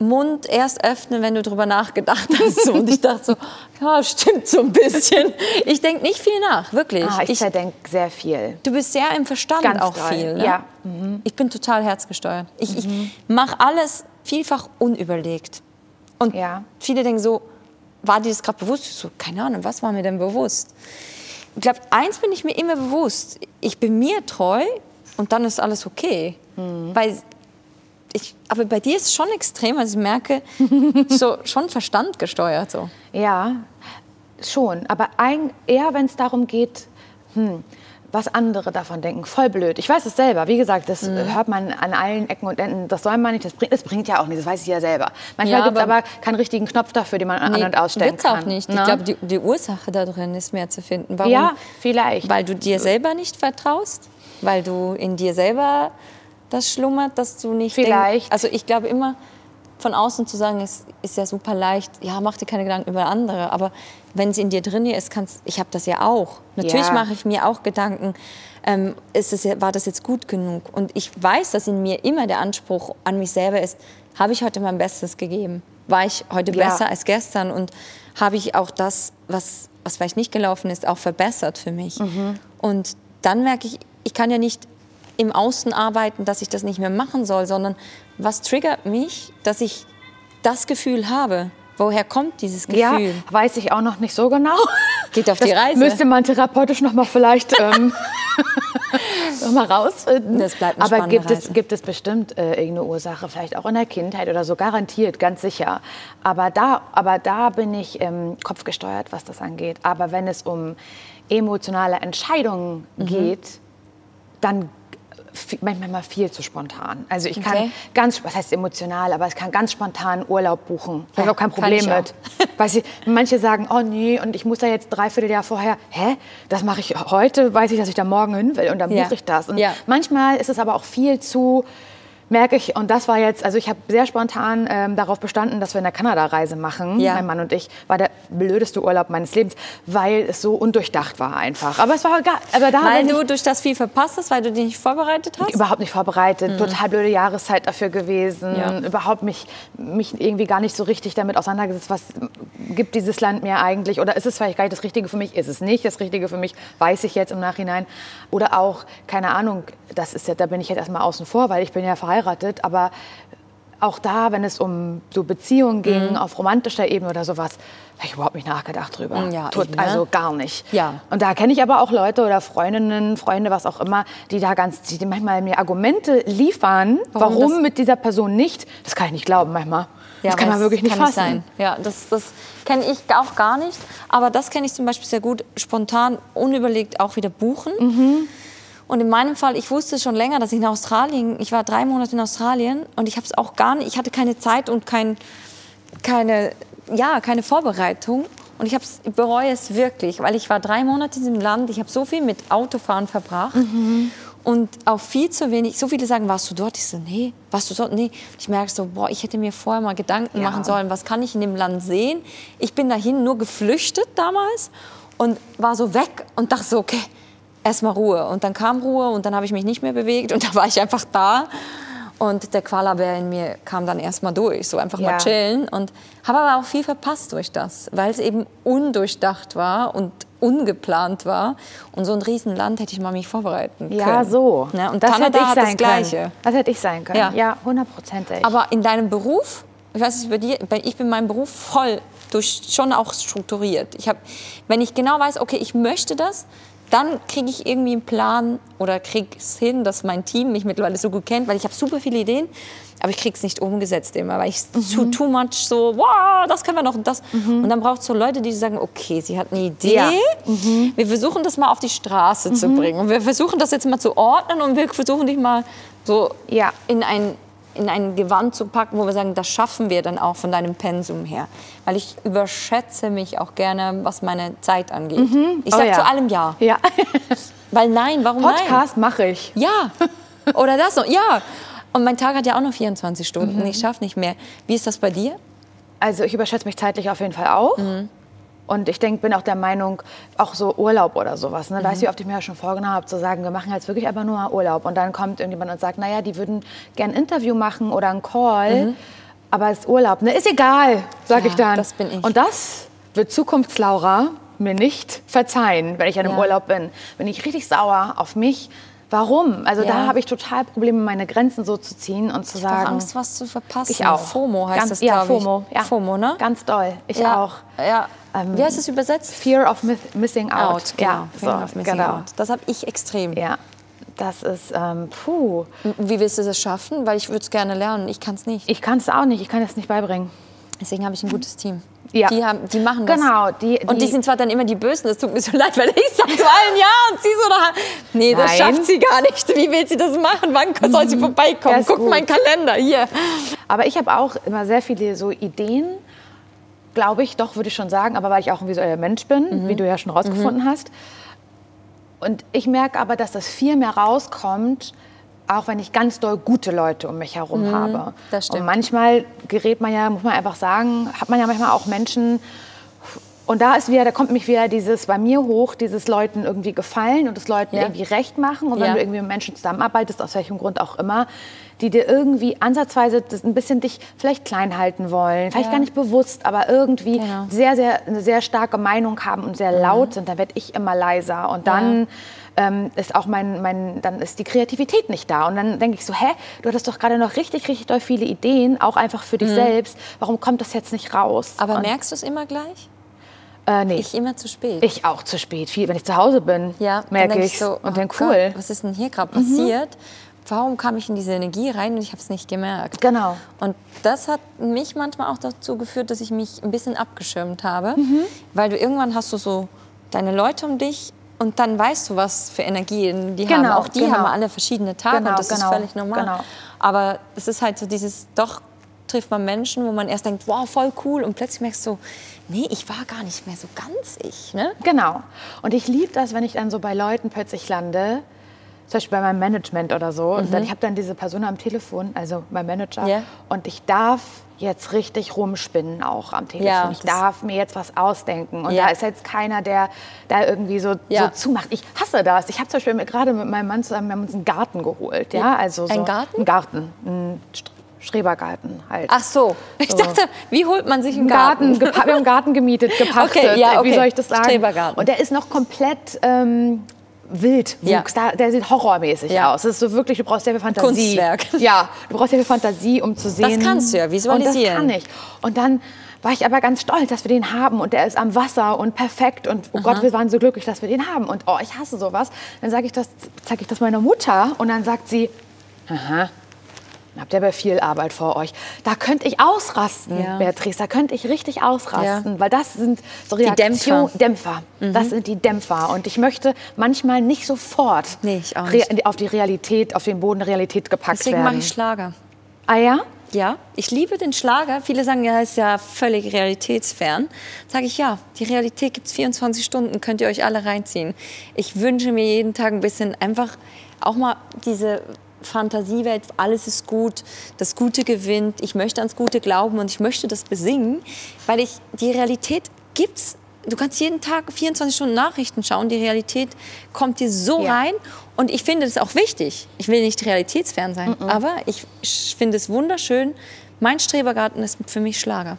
Mund erst öffnen, wenn du drüber nachgedacht hast. Und ich dachte so, ja, stimmt so ein bisschen. Ich denke nicht viel nach, wirklich. ah, ich, ich, zerdenke sehr viel. Du bist sehr im Verstand Ganz auch doll, viel. Ne? ja. Ich bin total herzgesteuert. Ich, ich mache alles vielfach unüberlegt. Und Ja. viele denken so, war dir das gerade bewusst? Ich so, keine Ahnung, was war mir denn bewusst? Ich glaube, eins bin ich mir immer bewusst. Ich bin mir treu und dann ist alles okay. Weil ich, aber bei dir ist es schon extrem. Also ich merke, so, schon Verstand gesteuert. So. Ja, schon. Aber ein, eher, wenn es darum geht, hm, was andere davon denken. Voll blöd. Ich weiß es selber. Wie gesagt, das Mhm. hört man an allen Ecken und Enden. Das soll man nicht. Das bringt, das bringt ja auch nicht. Das weiß ich ja selber. Manchmal Ja, gibt es aber- keinen richtigen Knopf dafür, den man an und ausstellen wird's kann. auch nicht. Ich Ne? glaube, die, die Ursache da drin ist mehr zu finden. Warum? Ja, vielleicht. Weil du dir selber nicht vertraust? Weil du in dir selber das schlummert, dass du nicht Vielleicht. Denk, also ich glaube immer, von außen zu sagen, ist, ist ja super leicht. Ja, mach dir keine Gedanken über andere. Aber wenn es in dir drin ist, kannst, ich habe das ja auch. Natürlich Ja. mache ich mir auch Gedanken, ähm, ist es, war das jetzt gut genug? Und ich weiß, dass in mir immer der Anspruch an mich selber ist, habe ich heute mein Bestes gegeben? War ich heute Ja. besser als gestern? Und habe ich auch das, was, was vielleicht nicht gelaufen ist, auch verbessert für mich? Und dann merke ich, ich kann ja nicht im Außen arbeiten, dass ich das nicht mehr machen soll, sondern was triggert mich, dass ich das Gefühl habe? Woher kommt dieses Gefühl? Ja, weiß ich auch noch nicht so genau. Geht auf die Das Reise. Müsste man therapeutisch noch mal vielleicht ähm, noch mal rausfinden. Das bleibt eine Aber gibt es, Reise. gibt es bestimmt äh, irgendeine Ursache, vielleicht auch in der Kindheit oder so, garantiert, ganz sicher. Aber da, aber da bin ich ähm, kopfgesteuert, was das angeht. Aber wenn es um emotionale Entscheidungen Mhm. geht, dann manchmal mal viel zu spontan. Also ich kann Okay. ganz, was heißt emotional, aber ich kann ganz spontan Urlaub buchen. Ich Ja, habe auch kein Problem ich mit. Sie, manche sagen, oh nee, und ich muss da jetzt dreiviertel Jahr vorher, hä, das mache ich heute, weiß ich, dass ich da morgen hin will und dann Ja. buche ich das. Und Ja. manchmal ist es aber auch viel zu, merke ich, und das war jetzt, also ich habe sehr spontan ähm, darauf bestanden, dass wir eine Kanada-Reise machen, Ja. mein Mann und ich, war der blödeste Urlaub meines Lebens, weil es so undurchdacht war einfach. Aber es war egal, aber da Weil du durch das viel verpasst hast, weil du dich nicht vorbereitet hast? überhaupt nicht vorbereitet, total blöde Jahreszeit dafür gewesen, Mhm. Ja. überhaupt mich, mich irgendwie gar nicht so richtig damit auseinandergesetzt, was gibt dieses Land mir eigentlich oder ist es vielleicht gar nicht das Richtige für mich, ist es nicht das Richtige für mich, weiß ich jetzt im Nachhinein. Oder auch, keine Ahnung, das ist ja, da bin ich jetzt erstmal außen vor, weil ich bin ja verheiratet, aber auch da, wenn es um so Beziehungen ging, auf romantischer Ebene oder sowas, habe ich überhaupt nicht nachgedacht drüber. Mhm. Ja, Tut, eben, ne? also gar nicht. Ja. Und da kenne ich aber auch Leute oder Freundinnen, Freunde, was auch immer, die da ganz, die manchmal mir Argumente liefern, Warum warum, mit dieser Person nicht. Das kann ich nicht glauben manchmal. das kann man wirklich nicht kann fassen. sein. Ja, das, das kenne ich auch gar nicht. Aber das kenne ich zum Beispiel sehr gut, spontan, unüberlegt auch wieder buchen. Mhm. Und in meinem Fall, ich wusste schon länger, dass ich in Australien, ich war drei Monate in Australien und ich habe es auch gar nicht, ich hatte keine Zeit und kein, keine, ja, keine Vorbereitung. Und ich, hab's, ich bereue es wirklich, weil ich war drei Monate in diesem Land, ich habe so viel mit Autofahren verbracht und auch viel zu wenig. So viele sagen, warst du dort? Ich so, nee, warst du dort? Nee. Ich merke so, boah, ich hätte mir vorher mal Gedanken Ja. machen sollen, was kann ich in dem Land sehen? Ich bin dahin nur geflüchtet damals und war so weg und dachte so, okay, erstmal Ruhe. Und dann kam Ruhe und dann habe ich mich nicht mehr bewegt und da war ich einfach da. Und der Koalabär in mir kam dann erstmal durch, so einfach mal Ja. chillen. Und habe aber auch viel verpasst durch das, weil es eben undurchdacht war und ungeplant war. Und so ein Riesenland hätte ich mal mich vorbereiten können. Ja, so. Ne? Und das Kanada hätte ich hat sein das Gleiche. Können. Das hätte ich sein können. Ja. Ja, hundertprozentig. Aber in deinem Beruf, ich weiß nicht bei dir, ich bin meinem Beruf voll durch, schon auch strukturiert. Ich hab, wenn ich genau weiß, okay, ich möchte das, dann kriege ich irgendwie einen Plan oder kriege es hin, dass mein Team mich mittlerweile so gut kennt, weil ich habe super viele Ideen, aber ich kriege es nicht umgesetzt immer, weil ich zu too much so, wow, das können wir noch und das. Und dann braucht es so Leute, die sagen, okay, sie hat eine Idee, Ja. wir versuchen das mal auf die Straße zu bringen und wir versuchen das jetzt mal zu ordnen und wir versuchen dich mal so Ja. in ein, in ein Gewand zu packen, wo wir sagen, das schaffen wir dann auch von deinem Pensum her. Weil ich überschätze mich auch gerne, was meine Zeit angeht. Ich Oh sage ja. zu allem Ja. ja. Weil nein, warum nein? Podcast mache ich. Ja. Oder das noch. Ja. Und mein Tag hat ja auch nur 24 Stunden. Mhm. Ich schaffe nicht mehr. Wie ist das bei dir? Also ich überschätze mich zeitlich auf jeden Fall auch. Und ich denk, bin auch der Meinung, auch so Urlaub oder sowas. Ne? Weißt du, wie oft ich mir ja schon vorgenommen habe, zu sagen, wir machen jetzt wirklich einfach nur mal Urlaub. Und dann kommt irgendjemand und sagt, naja, die würden gern ein Interview machen oder einen Call, aber es ist Urlaub. Ne? Ist egal, sage Ja, ich dann. das bin ich. Und das wird Zukunftslaura mir nicht verzeihen, wenn ich an einem Ja. Urlaub bin. Bin ich richtig sauer auf mich. Warum? Also Ja. da habe ich total Probleme, meine Grenzen so zu ziehen und zu Ich habe sagen. Angst, was zu verpassen. Ich auch. FOMO heißt Ganz, das, ja, glaube ich. FOMO. Ja. FOMO, ne? Ganz doll. Ich auch. Ja. Ähm, Wie heißt es übersetzt? Fear of mi- Missing Out. Out, genau. Ja, Fear so, of missing genau. out. Das habe ich extrem. Ja, das ist, ähm, puh. Wie willst du das schaffen? Weil ich würde es gerne lernen. Ich kann es nicht. Ich kann es auch nicht, ich kann es nicht beibringen. Deswegen habe ich ein gutes Team. Ja. Die, haben, die machen das. Genau, die, Und die die- sind zwar dann immer die Bösen, das tut mir so leid, weil ich sage zu allen ja und sie so da. Nee, das Nein. schafft sie gar nicht. Wie will sie das machen? Wann soll sie vorbeikommen? Guck gut. mein Kalender hier. Aber ich habe auch immer sehr viele so Ideen, glaube ich, doch, würde ich schon sagen, aber weil ich auch ein visueller Mensch bin, Mhm. wie du ja schon rausgefunden hast. Und ich merke aber, dass das viel mehr rauskommt, auch wenn ich ganz doll gute Leute um mich herum habe. Mhm, das stimmt. Und manchmal gerät man ja, muss man einfach sagen, hat man ja manchmal auch Menschen, und da ist wieder, da kommt mich wieder dieses bei mir hoch, dieses Leuten irgendwie gefallen und es Leuten Ja. irgendwie recht machen. Und wenn Ja. du irgendwie mit Menschen zusammenarbeitest, aus welchem Grund auch immer, die dir irgendwie ansatzweise das ein bisschen dich vielleicht klein halten wollen, vielleicht Ja. gar nicht bewusst, aber irgendwie Genau. sehr, sehr, eine sehr starke Meinung haben und sehr laut sind, dann werde ich immer leiser. Und dann ähm, ist auch mein, mein, dann ist die Kreativität nicht da. Und dann denke ich so, hä, du hattest doch gerade noch richtig, richtig doll viele Ideen, auch einfach für dich selbst. Warum kommt das jetzt nicht raus? Aber und, merkst du es immer gleich? äh, nee. Ich immer zu spät. Ich auch zu spät. Viel, wenn ich zu Hause bin, ja, dann merke ich so, und oh Gott, cool. was ist denn hier gerade passiert? Warum kam ich in diese Energie rein und ich habe es nicht gemerkt? Genau. Und das hat mich manchmal auch dazu geführt, dass ich mich ein bisschen abgeschirmt habe, Mhm. weil du irgendwann hast du so deine Leute um dich und dann weißt du, was für Energien die Genau, haben. Auch die genau. haben alle verschiedene Tage Genau, und das genau, ist völlig normal. genau. Aber es ist halt so dieses, doch trifft man Menschen, wo man erst denkt, wow, voll cool und plötzlich merkst du, nee, ich war gar nicht mehr so ganz ich. Ne? Genau. Und ich liebe das, wenn ich dann so bei Leuten plötzlich lande, zum Beispiel bei meinem Management oder so, und dann, ich habe dann diese Person am Telefon, also mein Manager, Mhm. Ja. und ich darf jetzt richtig rumspinnen auch am Telefon. Ja, ich darf mir jetzt was ausdenken. Und Ja. da ist jetzt keiner, der da irgendwie so, Ja. so zumacht. Ich hasse das. Ich habe zum Beispiel gerade mit meinem Mann zusammen, wir haben uns einen Garten geholt. Ja, also so Ein Garten? Ein Garten. Ein Schrebergarten halt. Ach so, ich So. dachte, wie holt man sich einen Garten, Garten? wir haben einen Garten gemietet, gepachtet. Okay, ja, Wie okay. soll ich das sagen? Strebergarten. Und der ist noch komplett ähm, Wildwuchs. Ja. Da, der sieht horrormäßig Ja. aus. Das ist so wirklich, du brauchst sehr viel Fantasie. Kunstwerk. Ja, du brauchst sehr viel Fantasie, um zu sehen. kannst du ja visualisieren. Und das kann ich. Und dann war ich aber ganz stolz, dass wir den haben und der ist am Wasser und perfekt und oh Gott, wir waren so glücklich, dass wir den haben und oh, ich hasse sowas. Dann sage ich das, zeige ich das meiner Mutter und dann sagt sie, aha, habt ihr aber viel Arbeit vor euch. Da könnte ich ausrasten, Ja. Beatrice, da könnte ich richtig ausrasten, weil das sind so Reaktionen, Dämpfer. Mhm. Dämpfer. Das sind die Dämpfer und ich möchte manchmal nicht sofort Nee, nicht. auf die Realität, auf den Boden der Realität gepackt Deswegen werden. mache ich Schlager. ah ja? Ja, ich liebe den Schlager. Viele sagen, ja, ist ja völlig realitätsfern. Sage ich, ja, die Realität gibt es 24 Stunden, könnt ihr euch alle reinziehen. Ich wünsche mir jeden Tag ein bisschen einfach auch mal diese Fantasiewelt, alles ist gut, das Gute gewinnt, ich möchte ans Gute glauben und ich möchte das besingen, weil ich die Realität gibt's. Du kannst jeden Tag 24 Stunden Nachrichten schauen, die Realität kommt dir so Ja. rein und ich finde das auch wichtig. Ich will nicht realitätsfern sein, aber ich finde es wunderschön. Mein Strebergarten ist für mich Schlager.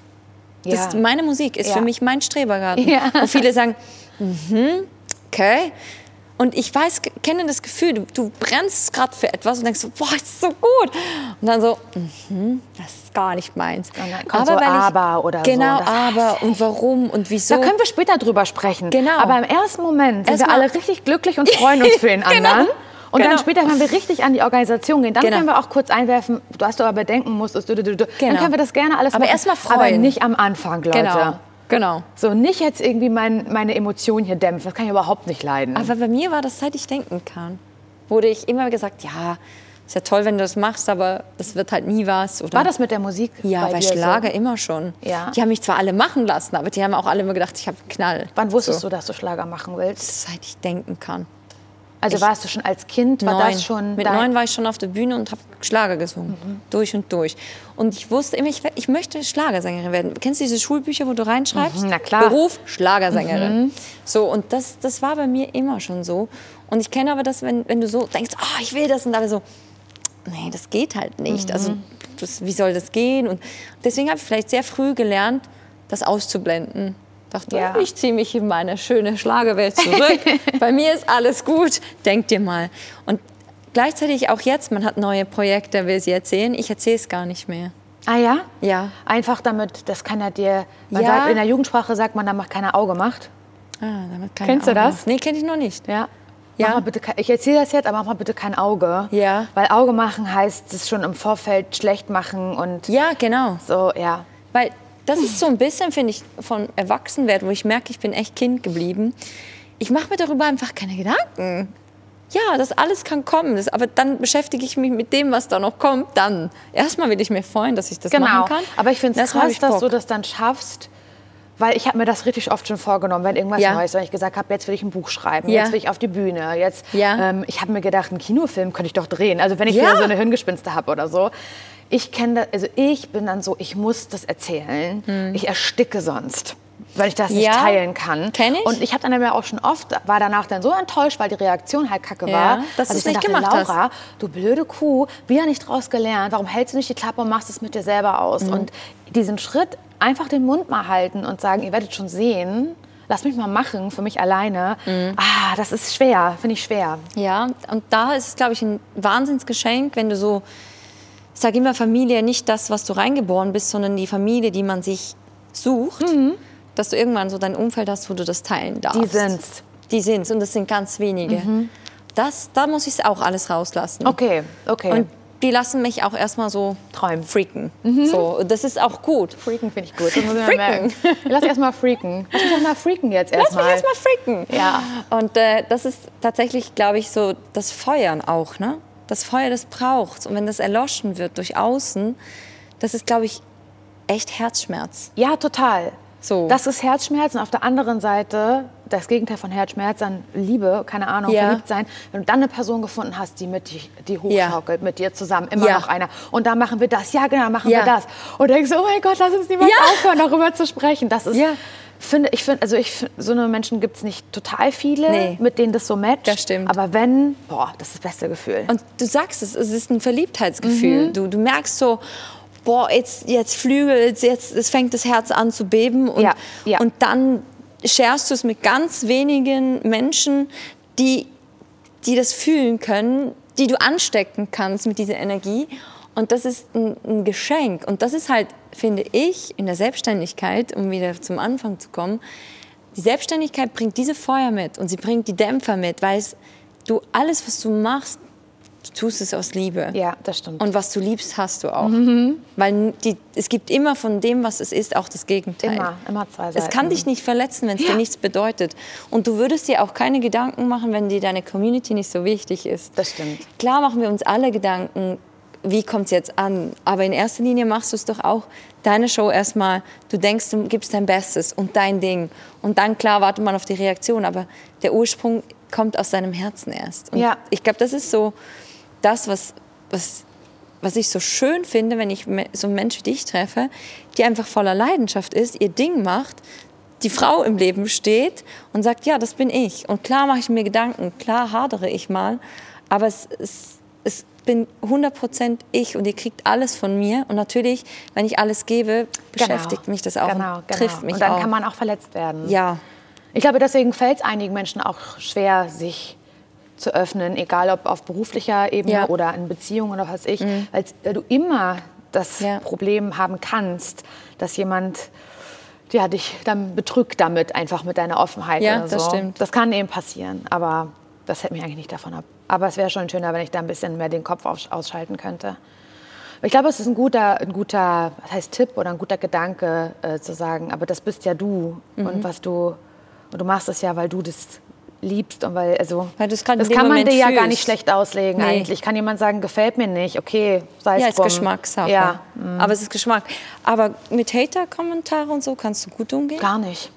Das, Ja. meine Musik ist Ja. für mich mein Strebergarten. Ja. Wo viele sagen, mhm, okay. Und ich weiß, kenne das Gefühl, du, du brennst gerade für etwas und denkst so, boah, ist so gut. Und dann so, mhm, das ist gar nicht meins. Dann kommt so weil aber oder so. Genau, Das- aber und warum und wieso. Da können wir später drüber sprechen. Genau. Aber im ersten Moment sind wir Erstmal- alle richtig glücklich und freuen uns für den Genau. anderen. Und dann Genau. später, wenn wir richtig an die Organisation gehen, dann Genau. können wir auch kurz einwerfen, du hast aber bedenken musst, du, du, du, dann Genau. können wir das gerne alles Aber machen. erst Aber freuen. nicht am Anfang, Leute. genau, genau. So, nicht jetzt irgendwie mein, meine Emotionen hier dämpfen. Das kann ich überhaupt nicht leiden. Aber bei mir war das, seit ich denken kann. Wurde ich immer gesagt, ja, ist ja toll, wenn du das machst, aber das wird halt nie was. Oder War das mit der Musik Ja, bei bei Schlager so? immer schon. Ja. Die haben mich zwar alle machen lassen, aber die haben auch alle immer gedacht, ich habe einen Knall. Wann wusstest so. du, dass du Schlager machen willst? Seit ich denken kann. Also Ich- warst du schon als Kind, war neun. das schon Mit neun war ich schon auf der Bühne und habe Schlager gesungen. Durch und durch. Und ich wusste immer, ich, ich möchte Schlagersängerin werden. Kennst du diese Schulbücher, wo du reinschreibst? Mhm, na klar. Beruf Schlagersängerin. So, und das, das war bei mir immer schon so. Und ich kenne aber das, wenn, wenn du so denkst, ah, ich will das und alle so, nee, das geht halt nicht. Also, das, wie soll das gehen? Und deswegen habe ich vielleicht sehr früh gelernt, das auszublenden. Dachte, Ja. ich ziehe mich in meine schöne Schlagerwelt zurück. Bei mir ist alles gut. Denk dir mal. Und gleichzeitig auch jetzt, man hat neue Projekte, will sie erzählen. Ich erzähle es gar nicht mehr. Ah ja? Ja. Einfach damit, das keiner dir. Man Ja. sagt, in der Jugendsprache sagt man, da macht keiner Auge macht. Ah, damit keine Kennst du Augen. das? Nee, kenne ich noch nicht. Ja. Ja. Mach mal bitte, ich erzähle das jetzt, aber mach mal bitte kein Auge. Ja. Weil Auge machen heißt es schon im Vorfeld schlecht machen und Ja, genau. so, ja. Weil das ist so ein bisschen, finde ich, von Erwachsenwerden, wo ich merke, ich bin echt Kind geblieben. Ich mache mir darüber einfach keine Gedanken. Ja, das alles kann kommen, das, aber dann beschäftige ich mich mit dem, was da noch kommt. Dann erstmal will ich mir freuen, dass ich das Genau. machen kann. Aber ich finde es hab krass, dass du das dann schaffst. Weil ich habe mir das richtig oft schon vorgenommen, wenn irgendwas Ja. Neues, wenn ich gesagt habe, jetzt will ich ein Buch schreiben, Ja. jetzt will ich auf die Bühne, jetzt, Ja. ähm, ich habe mir gedacht, einen Kinofilm könnte ich doch drehen. Also wenn ich Ja. wieder so eine Hirngespinste habe oder so. Ich kenne das, also ich bin dann so, ich muss das erzählen. Ich ersticke sonst, weil ich das nicht Hm. Ja. teilen kann. Kenn ich. Und ich habe dann aber auch schon oft, war danach dann so enttäuscht, weil die Reaktion halt kacke Ja, war, dass dass du's ich nicht dachte, gemacht hast. Laura, du blöde Kuh, wieder nicht draus gelernt, warum hältst du nicht die Klappe und machst es mit dir selber aus? Mhm. Und diesen Schritt, einfach den Mund mal halten und sagen, ihr werdet schon sehen, lass mich mal machen, für mich alleine. Mhm. Ah, das ist schwer, finde ich schwer. Ja, und da ist es, glaube ich, ein Wahnsinnsgeschenk, wenn du so, sage immer Familie, nicht das, was du reingeboren bist, sondern die Familie, die man sich sucht, dass du irgendwann so dein Umfeld hast, wo du das teilen darfst. Die sind's. Die sind's und das sind ganz wenige. Das, da muss ich auch alles rauslassen. Okay, okay. Und die lassen mich auch erstmal so Träumen. freaken. So, und das ist auch gut. freaken finde ich gut. Das muss Freaken. merken. Lass erst mal freaken. Lass mich doch mal freaken jetzt Lass mich erstmal. erstmal freaken. Ja. Und äh, das ist tatsächlich, glaube ich, so das Feuern auch. Ne? Das Feuer, das braucht Und wenn das erloschen wird durch Außen, das ist, glaube ich, echt Herzschmerz. Ja, total. So. Das ist Herzschmerz und auf der anderen Seite das Gegenteil von Herzschmerz, dann Liebe, keine Ahnung, Ja. verliebt sein. Wenn du dann eine Person gefunden hast, die mit dich, die hochschaukelt, mit dir zusammen, immer Ja. noch einer. Und da machen wir das, ja genau, machen Ja. wir das. Und denkst, oh mein Gott, lass uns niemals Ja. aufhören, darüber zu sprechen. Das ist, Ja. Finde ich, finde, also ich, find, so eine Menschen gibt es nicht total viele, Nee. mit denen das so matcht. Das stimmt. Aber wenn, boah, das ist das beste Gefühl. Und du sagst es, es ist ein Verliebtheitsgefühl. Du, du merkst so, boah, jetzt, jetzt flügelt jetzt es fängt das Herz an zu beben. Und, Ja, ja. und dann scherst du es mit ganz wenigen Menschen, die die das fühlen können, die du anstecken kannst mit dieser Energie. Und das ist ein, ein Geschenk. Und das ist halt, finde ich, in der Selbstständigkeit, um wieder zum Anfang zu kommen, die Selbstständigkeit bringt diese Feuer mit und sie bringt die Dämpfer mit, weil es, du alles, was du machst, du tust es aus Liebe. Ja, das stimmt. Und was du liebst, hast du auch. Weil die, es gibt immer von dem, was es ist, auch das Gegenteil. Immer, immer zwei Es Seiten. kann dich nicht verletzen, wenn es Ja. dir nichts bedeutet. Und du würdest dir auch keine Gedanken machen, wenn dir deine Community nicht so wichtig ist. Das stimmt. Klar machen wir uns alle Gedanken, wie kommt es jetzt an? Aber in erster Linie machst du es doch auch, deine Show erstmal, du denkst, du gibst dein Bestes und dein Ding. Und dann, klar, wartet man auf die Reaktion, aber der Ursprung kommt aus deinem Herzen erst. Und Ja. ich glaube, das ist so das, was, was, was ich so schön finde, wenn ich so einen Mensch wie dich treffe, die einfach voller Leidenschaft ist, ihr Ding macht, die Frau im Leben steht und sagt, ja, das bin ich. Und klar mache ich mir Gedanken, klar hadere ich mal, aber es, es, es bin 100% ich und ihr kriegt alles von mir. Und natürlich, wenn ich alles gebe, beschäftigt mich das auch Genau, und genau. trifft mich Und dann auch. kann man auch verletzt werden. ja, Ich glaube, deswegen fällt es einigen Menschen auch schwer, sich zu öffnen, egal ob auf beruflicher Ebene Ja. Mhm. oder in Beziehungen oder was ich, weil du immer das Ja. Problem haben kannst, dass jemand ja, dich dann betrügt damit, einfach mit deiner Offenheit Ja, so. das stimmt. Das kann eben passieren, aber das hält mich eigentlich nicht davon ab. Aber es wäre schon schöner, wenn ich da ein bisschen mehr den Kopf aus- ausschalten könnte. Ich glaube, es ist ein guter, ein guter was heißt Tipp oder ein guter Gedanke äh, zu sagen, aber das bist ja du Mhm. und was du und du machst es ja, weil du das liebst und weil also Weil das kann man Moment dir ja gar nicht schlecht auslegen Nee. eigentlich. Kann jemand sagen, gefällt mir nicht, okay, sei ja, es ist drum. Geschmackssache. Ja, Aber es ist Geschmack. Aber mit Hater-Kommentare und so kannst du gut umgehen? gar nicht.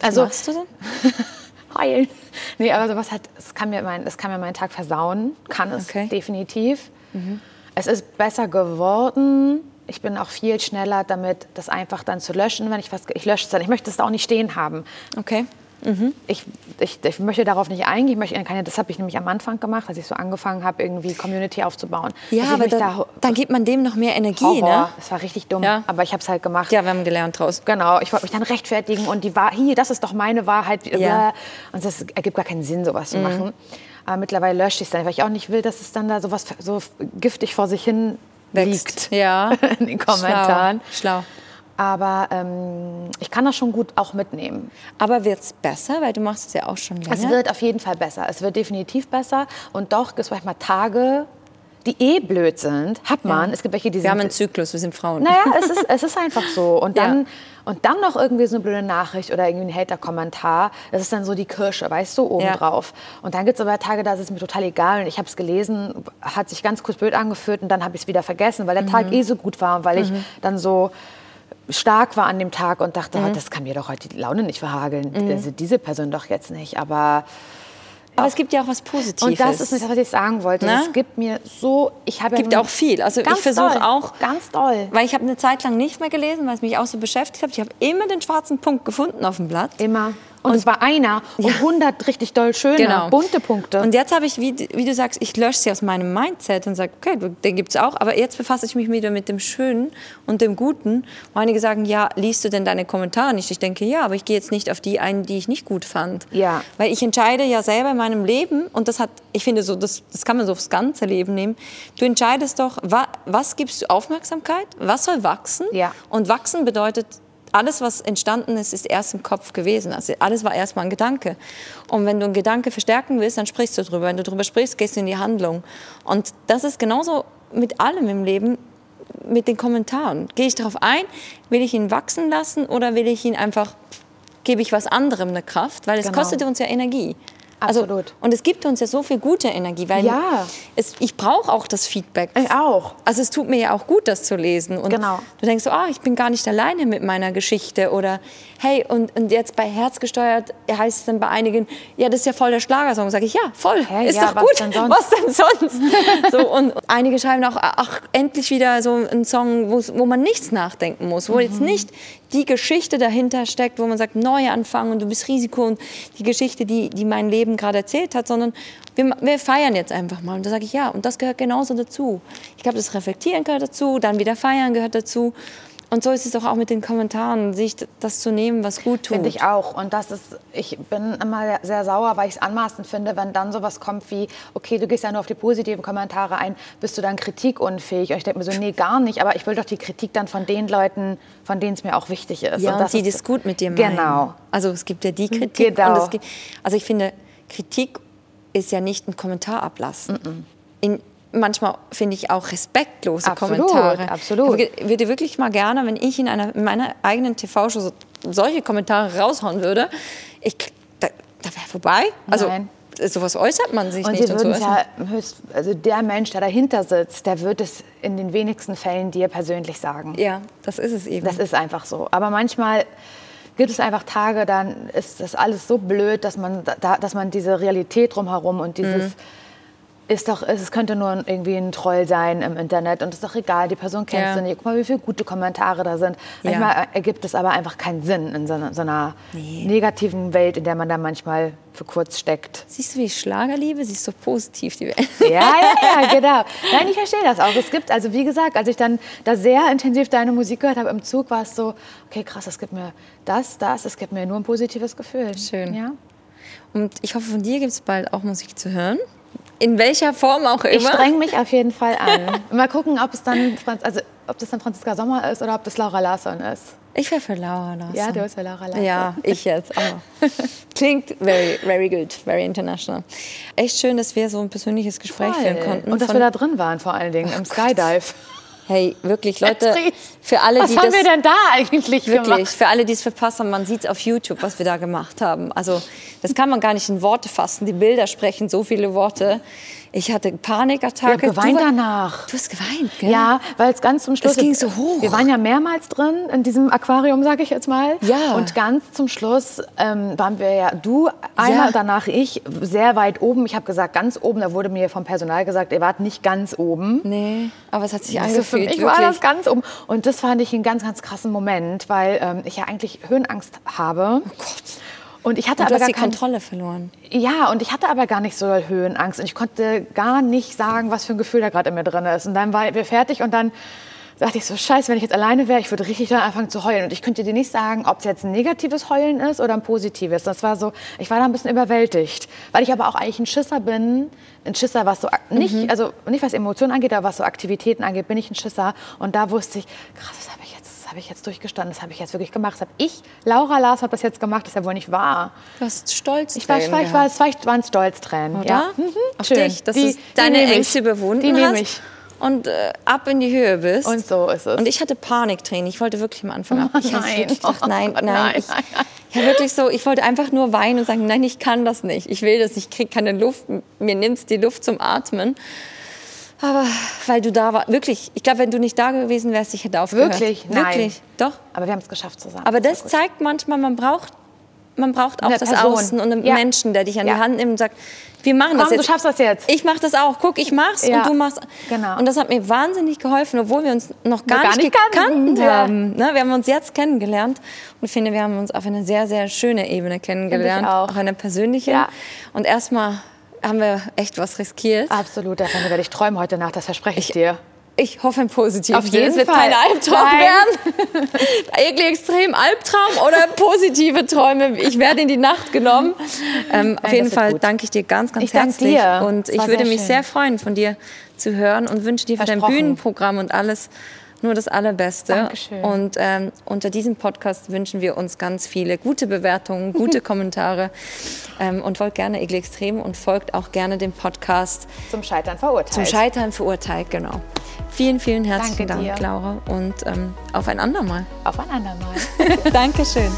Was Also machst du denn? heulen. Nee, aber sowas hat, es kann mir mein, es kann mir meinen Tag versauen, kann es Okay. Mhm. definitiv. Es ist besser geworden. Ich bin auch viel schneller damit, das einfach dann zu löschen, wenn ich was, ich lösche es dann. Ich möchte es auch nicht stehen haben. Okay. Ich, ich, ich möchte darauf nicht eingehen. Ich möchte keine, das habe ich nämlich am Anfang gemacht, als ich so angefangen habe, irgendwie Community aufzubauen. Ja, aber dann, dann gibt man dem noch mehr Energie, Horror. ne? Es war richtig dumm, Ja. aber ich habe es halt gemacht. Ja, wir haben gelernt draus. Genau, ich wollte mich dann rechtfertigen und die war hier, das ist doch meine Wahrheit. Ja. Und das ergibt gar keinen Sinn, sowas zu machen. Aber mittlerweile lösche ich es dann, weil ich auch nicht will, dass es dann da sowas so giftig vor sich hin Wächst. liegt Ja. in den Kommentaren. Schlau. Schlau. Aber ähm, ich kann das schon gut auch mitnehmen. Aber wird es besser? Weil du machst es ja auch schon länger. Es wird auf jeden Fall besser. Es wird definitiv besser. Und doch gibt es manchmal Tage, die eh blöd sind. Hat man. Es gibt welche, die wir sind haben einen Zyklus, wir sind Frauen. Naja, es ist, es ist einfach so. Und dann, Ja. und dann noch irgendwie so eine blöde Nachricht oder irgendwie ein Hater-Kommentar. Das ist dann so die Kirsche, weißt du, obendrauf. Und dann gibt es aber Tage, da ist es mir total egal. Und ich habe es gelesen, hat sich ganz kurz blöd angefühlt und dann habe ich es wieder vergessen, weil der Mhm. Tag eh so gut war und weil ich dann so stark war an dem Tag und dachte, Mhm. oh, das kann mir doch heute die Laune nicht verhageln. Also diese Person doch jetzt nicht. Aber Aber es gibt ja auch was Positives. und das ist nicht, was ich sagen wollte. Ne? Es gibt mir so, ich habe gibt ja auch viel. Also ich versuche auch, ganz doll. weil ich habe eine Zeit lang nicht mehr gelesen, weil es mich auch so beschäftigt hat. Ich habe immer den schwarzen Punkt gefunden auf dem Blatt. Immer. Und, es war einer und 100 richtig doll schöne, Genau. bunte Punkte. Und jetzt habe ich, wie, wie du sagst, ich lösche sie aus meinem Mindset und sage, okay, den gibt es auch. Aber jetzt befasse ich mich wieder mit dem Schönen und dem Guten. Und einige sagen, ja, liest du denn deine Kommentare nicht? Ich denke, ja, aber ich gehe jetzt nicht auf die ein, die ich nicht gut fand. Ja. Weil ich entscheide ja selber in meinem Leben, und das hat, ich finde, so, das, das kann man so aufs ganze Leben nehmen. Du entscheidest doch, wa, was gibst du Aufmerksamkeit, was soll wachsen? Ja. Und wachsen bedeutet, alles, was entstanden ist, ist erst im Kopf gewesen. Also alles war erstmal ein Gedanke. Und wenn du einen Gedanke verstärken willst, dann sprichst du drüber. Wenn du drüber sprichst, gehst du in die Handlung. Und das ist genauso mit allem im Leben, mit den Kommentaren. Gehe ich darauf ein? Will ich ihn wachsen lassen oder will ich ihn einfach, gebe ich was anderem eine Kraft? Weil es Genau. kostet uns ja Energie. Absolut. Also, und es gibt uns ja so viel gute Energie, weil Ja. es, ich brauche auch das Feedback. Ich auch. Also es tut mir ja auch gut, das zu lesen. Und Genau. du denkst so, ah, ich bin gar nicht alleine mit meiner Geschichte. Oder hey, und, und jetzt bei Herzgesteuert heißt es dann bei einigen, ja, das ist ja voll der Schlagersong. Sag ich, ja, voll, Hä, ist ja, doch gut. denn? Was denn sonst? so, und einige schreiben auch, ach, endlich wieder so ein Song, wo man nichts nachdenken muss. Wo Mhm. jetzt nicht die Geschichte dahinter steckt, wo man sagt, Neuanfang und du bist Risiko und die Geschichte, die, die mein Leben gerade erzählt hat, sondern wir, wir feiern jetzt einfach mal. Und da sage ich, ja, und das gehört genauso dazu. Ich glaube, das Reflektieren gehört dazu, dann wieder feiern gehört dazu. Und so ist es doch auch mit den Kommentaren, sich das zu nehmen, was gut tut. Finde ich auch. Und das ist, ich bin immer sehr sauer, weil ich es anmaßend finde, wenn dann sowas kommt wie, okay, du gehst ja nur auf die positiven Kommentare ein, bist du dann kritikunfähig? Und ich denke mir so, nee, gar nicht. Aber ich will doch die Kritik dann von den Leuten, von denen es mir auch wichtig ist. Ja, und, das die das gut mit dir meinen. Genau. Also es gibt ja die Kritik. Genau. Und gibt, also ich finde, Kritik ist ja nicht ein Kommentar ablassen. In, manchmal finde ich auch respektlose Absolut, Kommentare. absolut. Ich würde wirklich mal gerne, wenn ich in, einer, in meiner eigenen TV-Show so, solche Kommentare raushauen würde, ich, da, da wäre vorbei. Also Nein. sowas äußert man sich Und nicht. sie und so ja höchst, also der Mensch, der dahinter sitzt, der wird es in den wenigsten Fällen dir persönlich sagen. ja, das ist es eben. Das ist einfach so. Aber manchmal gibt es einfach Tage, dann ist das alles so blöd, dass man, da, dass man diese Realität drumherum und dieses Mhm. Ist doch, es könnte nur irgendwie ein Troll sein im Internet und ist doch egal, die Person kennst Ja. du nicht. Guck mal, wie viele gute Kommentare da sind. Ja. Manchmal ergibt es aber einfach keinen Sinn in so einer, so einer Nee. negativen Welt, in der man da manchmal für kurz steckt. Siehst du, wie ich Schlager liebe? Sie ist so positiv, die Welt. Ja, ja, ja, genau. Nein, ich verstehe das auch. Es gibt, also wie gesagt, als ich dann da sehr intensiv deine Musik gehört habe im Zug, war es so, okay, krass, es gibt mir das, das, es gibt mir nur ein positives Gefühl. Schön. Ja. Und ich hoffe, von dir gibt es bald auch Musik zu hören. In welcher Form auch immer. Ich streng mich auf jeden Fall an. Mal gucken, ob es dann, also, ob das dann Franziska Sommer ist oder ob das Laura Larsson ist. Ich wäre für Laura Larsson. Ja, du bist für Laura Larsson. Ja, ich jetzt. Aber klingt very, very good, very international. Echt schön, dass wir so ein persönliches Gespräch führen konnten. Und dass wir da drin waren vor allen Dingen, im Skydive. Hey, wirklich, Leute, für alle, Was die haben das wir denn da eigentlich wirklich, gemacht? für alle, die es verpasst haben, man sieht es auf YouTube, was wir da gemacht haben. Also das kann man gar nicht in Worte fassen. Die Bilder sprechen so viele Worte. Ich hatte Ich Panikattacke. habe geweint du, danach. Du hast geweint, gell? Ja, weil es ganz zum Schluss. Es ging so hoch. Wir waren ja mehrmals drin in diesem Aquarium, sage ich jetzt mal. Ja. Und ganz zum Schluss ähm, waren wir ja, du einmal, Ja. danach ich, sehr weit oben. Ich habe gesagt, ganz oben. Da wurde mir vom Personal gesagt, ihr wart nicht ganz oben. Nee, aber es hat sich Also für angefühlt, mich war das ganz oben. Und das fand ich einen ganz, ganz krassen Moment, weil ähm, ich ja eigentlich Höhenangst habe. Oh Gott. Und ich hatte Und du aber hast gar die kein, Kontrolle verloren. ja, und ich hatte aber gar nicht so Höhenangst und ich konnte gar nicht sagen, was für ein Gefühl da gerade in mir drin ist. Und dann waren wir fertig und dann dachte ich so, scheiße, wenn ich jetzt alleine wäre, ich würde richtig dann anfangen zu heulen. Und ich könnte dir nicht sagen, ob es jetzt ein negatives Heulen ist oder ein positives. Das war so, ich war da ein bisschen überwältigt, weil ich aber auch eigentlich ein Schisser bin. Ein Schisser, was so, ak- nicht, also nicht was Emotionen angeht, aber was so Aktivitäten angeht, bin ich ein Schisser. Und da wusste ich, krass, das habe ich jetzt, das habe ich jetzt durchgestanden, das habe ich jetzt wirklich gemacht. Das habe ich, Laura Lars, habe das jetzt gemacht, das ist ja wohl nicht wahr. Du hast Stolz. Ich war, ich war, ich war, es war, es waren Stolztränen. Oder? Ja. Mhm, Auf schön. dich, dass Die- du die deine ich. Ängste überwunden Die hast ich. und äh, ab in die Höhe bist. Und so ist es. Und ich hatte Paniktraining. Ich wollte wirklich am Anfang ab. Ich nein. gedacht, Oh nein, Gott, nein. nein, Ich, nein, nein. ich habe wirklich so, ich wollte einfach nur weinen und sagen, nein, ich kann das nicht. Ich will das. Ich kriege keine Luft. Mir nimmt die Luft zum Atmen. Aber weil du da war, wirklich, ich glaube, wenn du nicht da gewesen wärst, ich hätte aufgehört. Wirklich? Nein. Wirklich, doch. Aber wir haben es geschafft zusammen. Aber das gut. zeigt manchmal, man braucht, man braucht auch Eine das Person. Außen und einen Ja. Menschen, der dich an Ja. die Hand nimmt und sagt, wir machen das Komm, jetzt. du schaffst das jetzt. Ich mache das auch. Guck, ich mach's Ja, und du machst. genau. Und das hat mir wahnsinnig geholfen, obwohl wir uns noch gar, gar nicht nicht gekannt haben. Ne? Wir haben uns jetzt kennengelernt und ich finde, wir haben uns auf eine sehr, sehr schöne Ebene kennengelernt. auch. Auch eine persönliche. Und erstmal haben wir echt was riskiert. Absolut, davon werde ich träumen heute Nacht, das verspreche ich, dir. Ich hoffe ein positives. Auf jeden Es wird Fall. kein Albtraum Nein. werden. Irgendwie extrem Albtraum oder positive Träume. Ich werde in die Nacht genommen. Ähm, auf das jeden Fall gut. danke ich dir ganz, ganz Ich herzlich. Und ich würde sehr mich schön. sehr freuen, von dir zu hören und wünsche dir für dein. Bühnenprogramm und alles nur das Allerbeste. Dankeschön. Und ähm, unter diesem Podcast wünschen wir uns ganz viele gute Bewertungen, gute Kommentare ähm, und folgt gerne Egel Extrem und folgt auch gerne dem Podcast Zum Scheitern verurteilt. zum Scheitern verurteilt, genau. Vielen, vielen herzlichen Danke Dank, dir. Laura. Und ähm, auf ein andermal. Auf ein andermal. Dankeschön.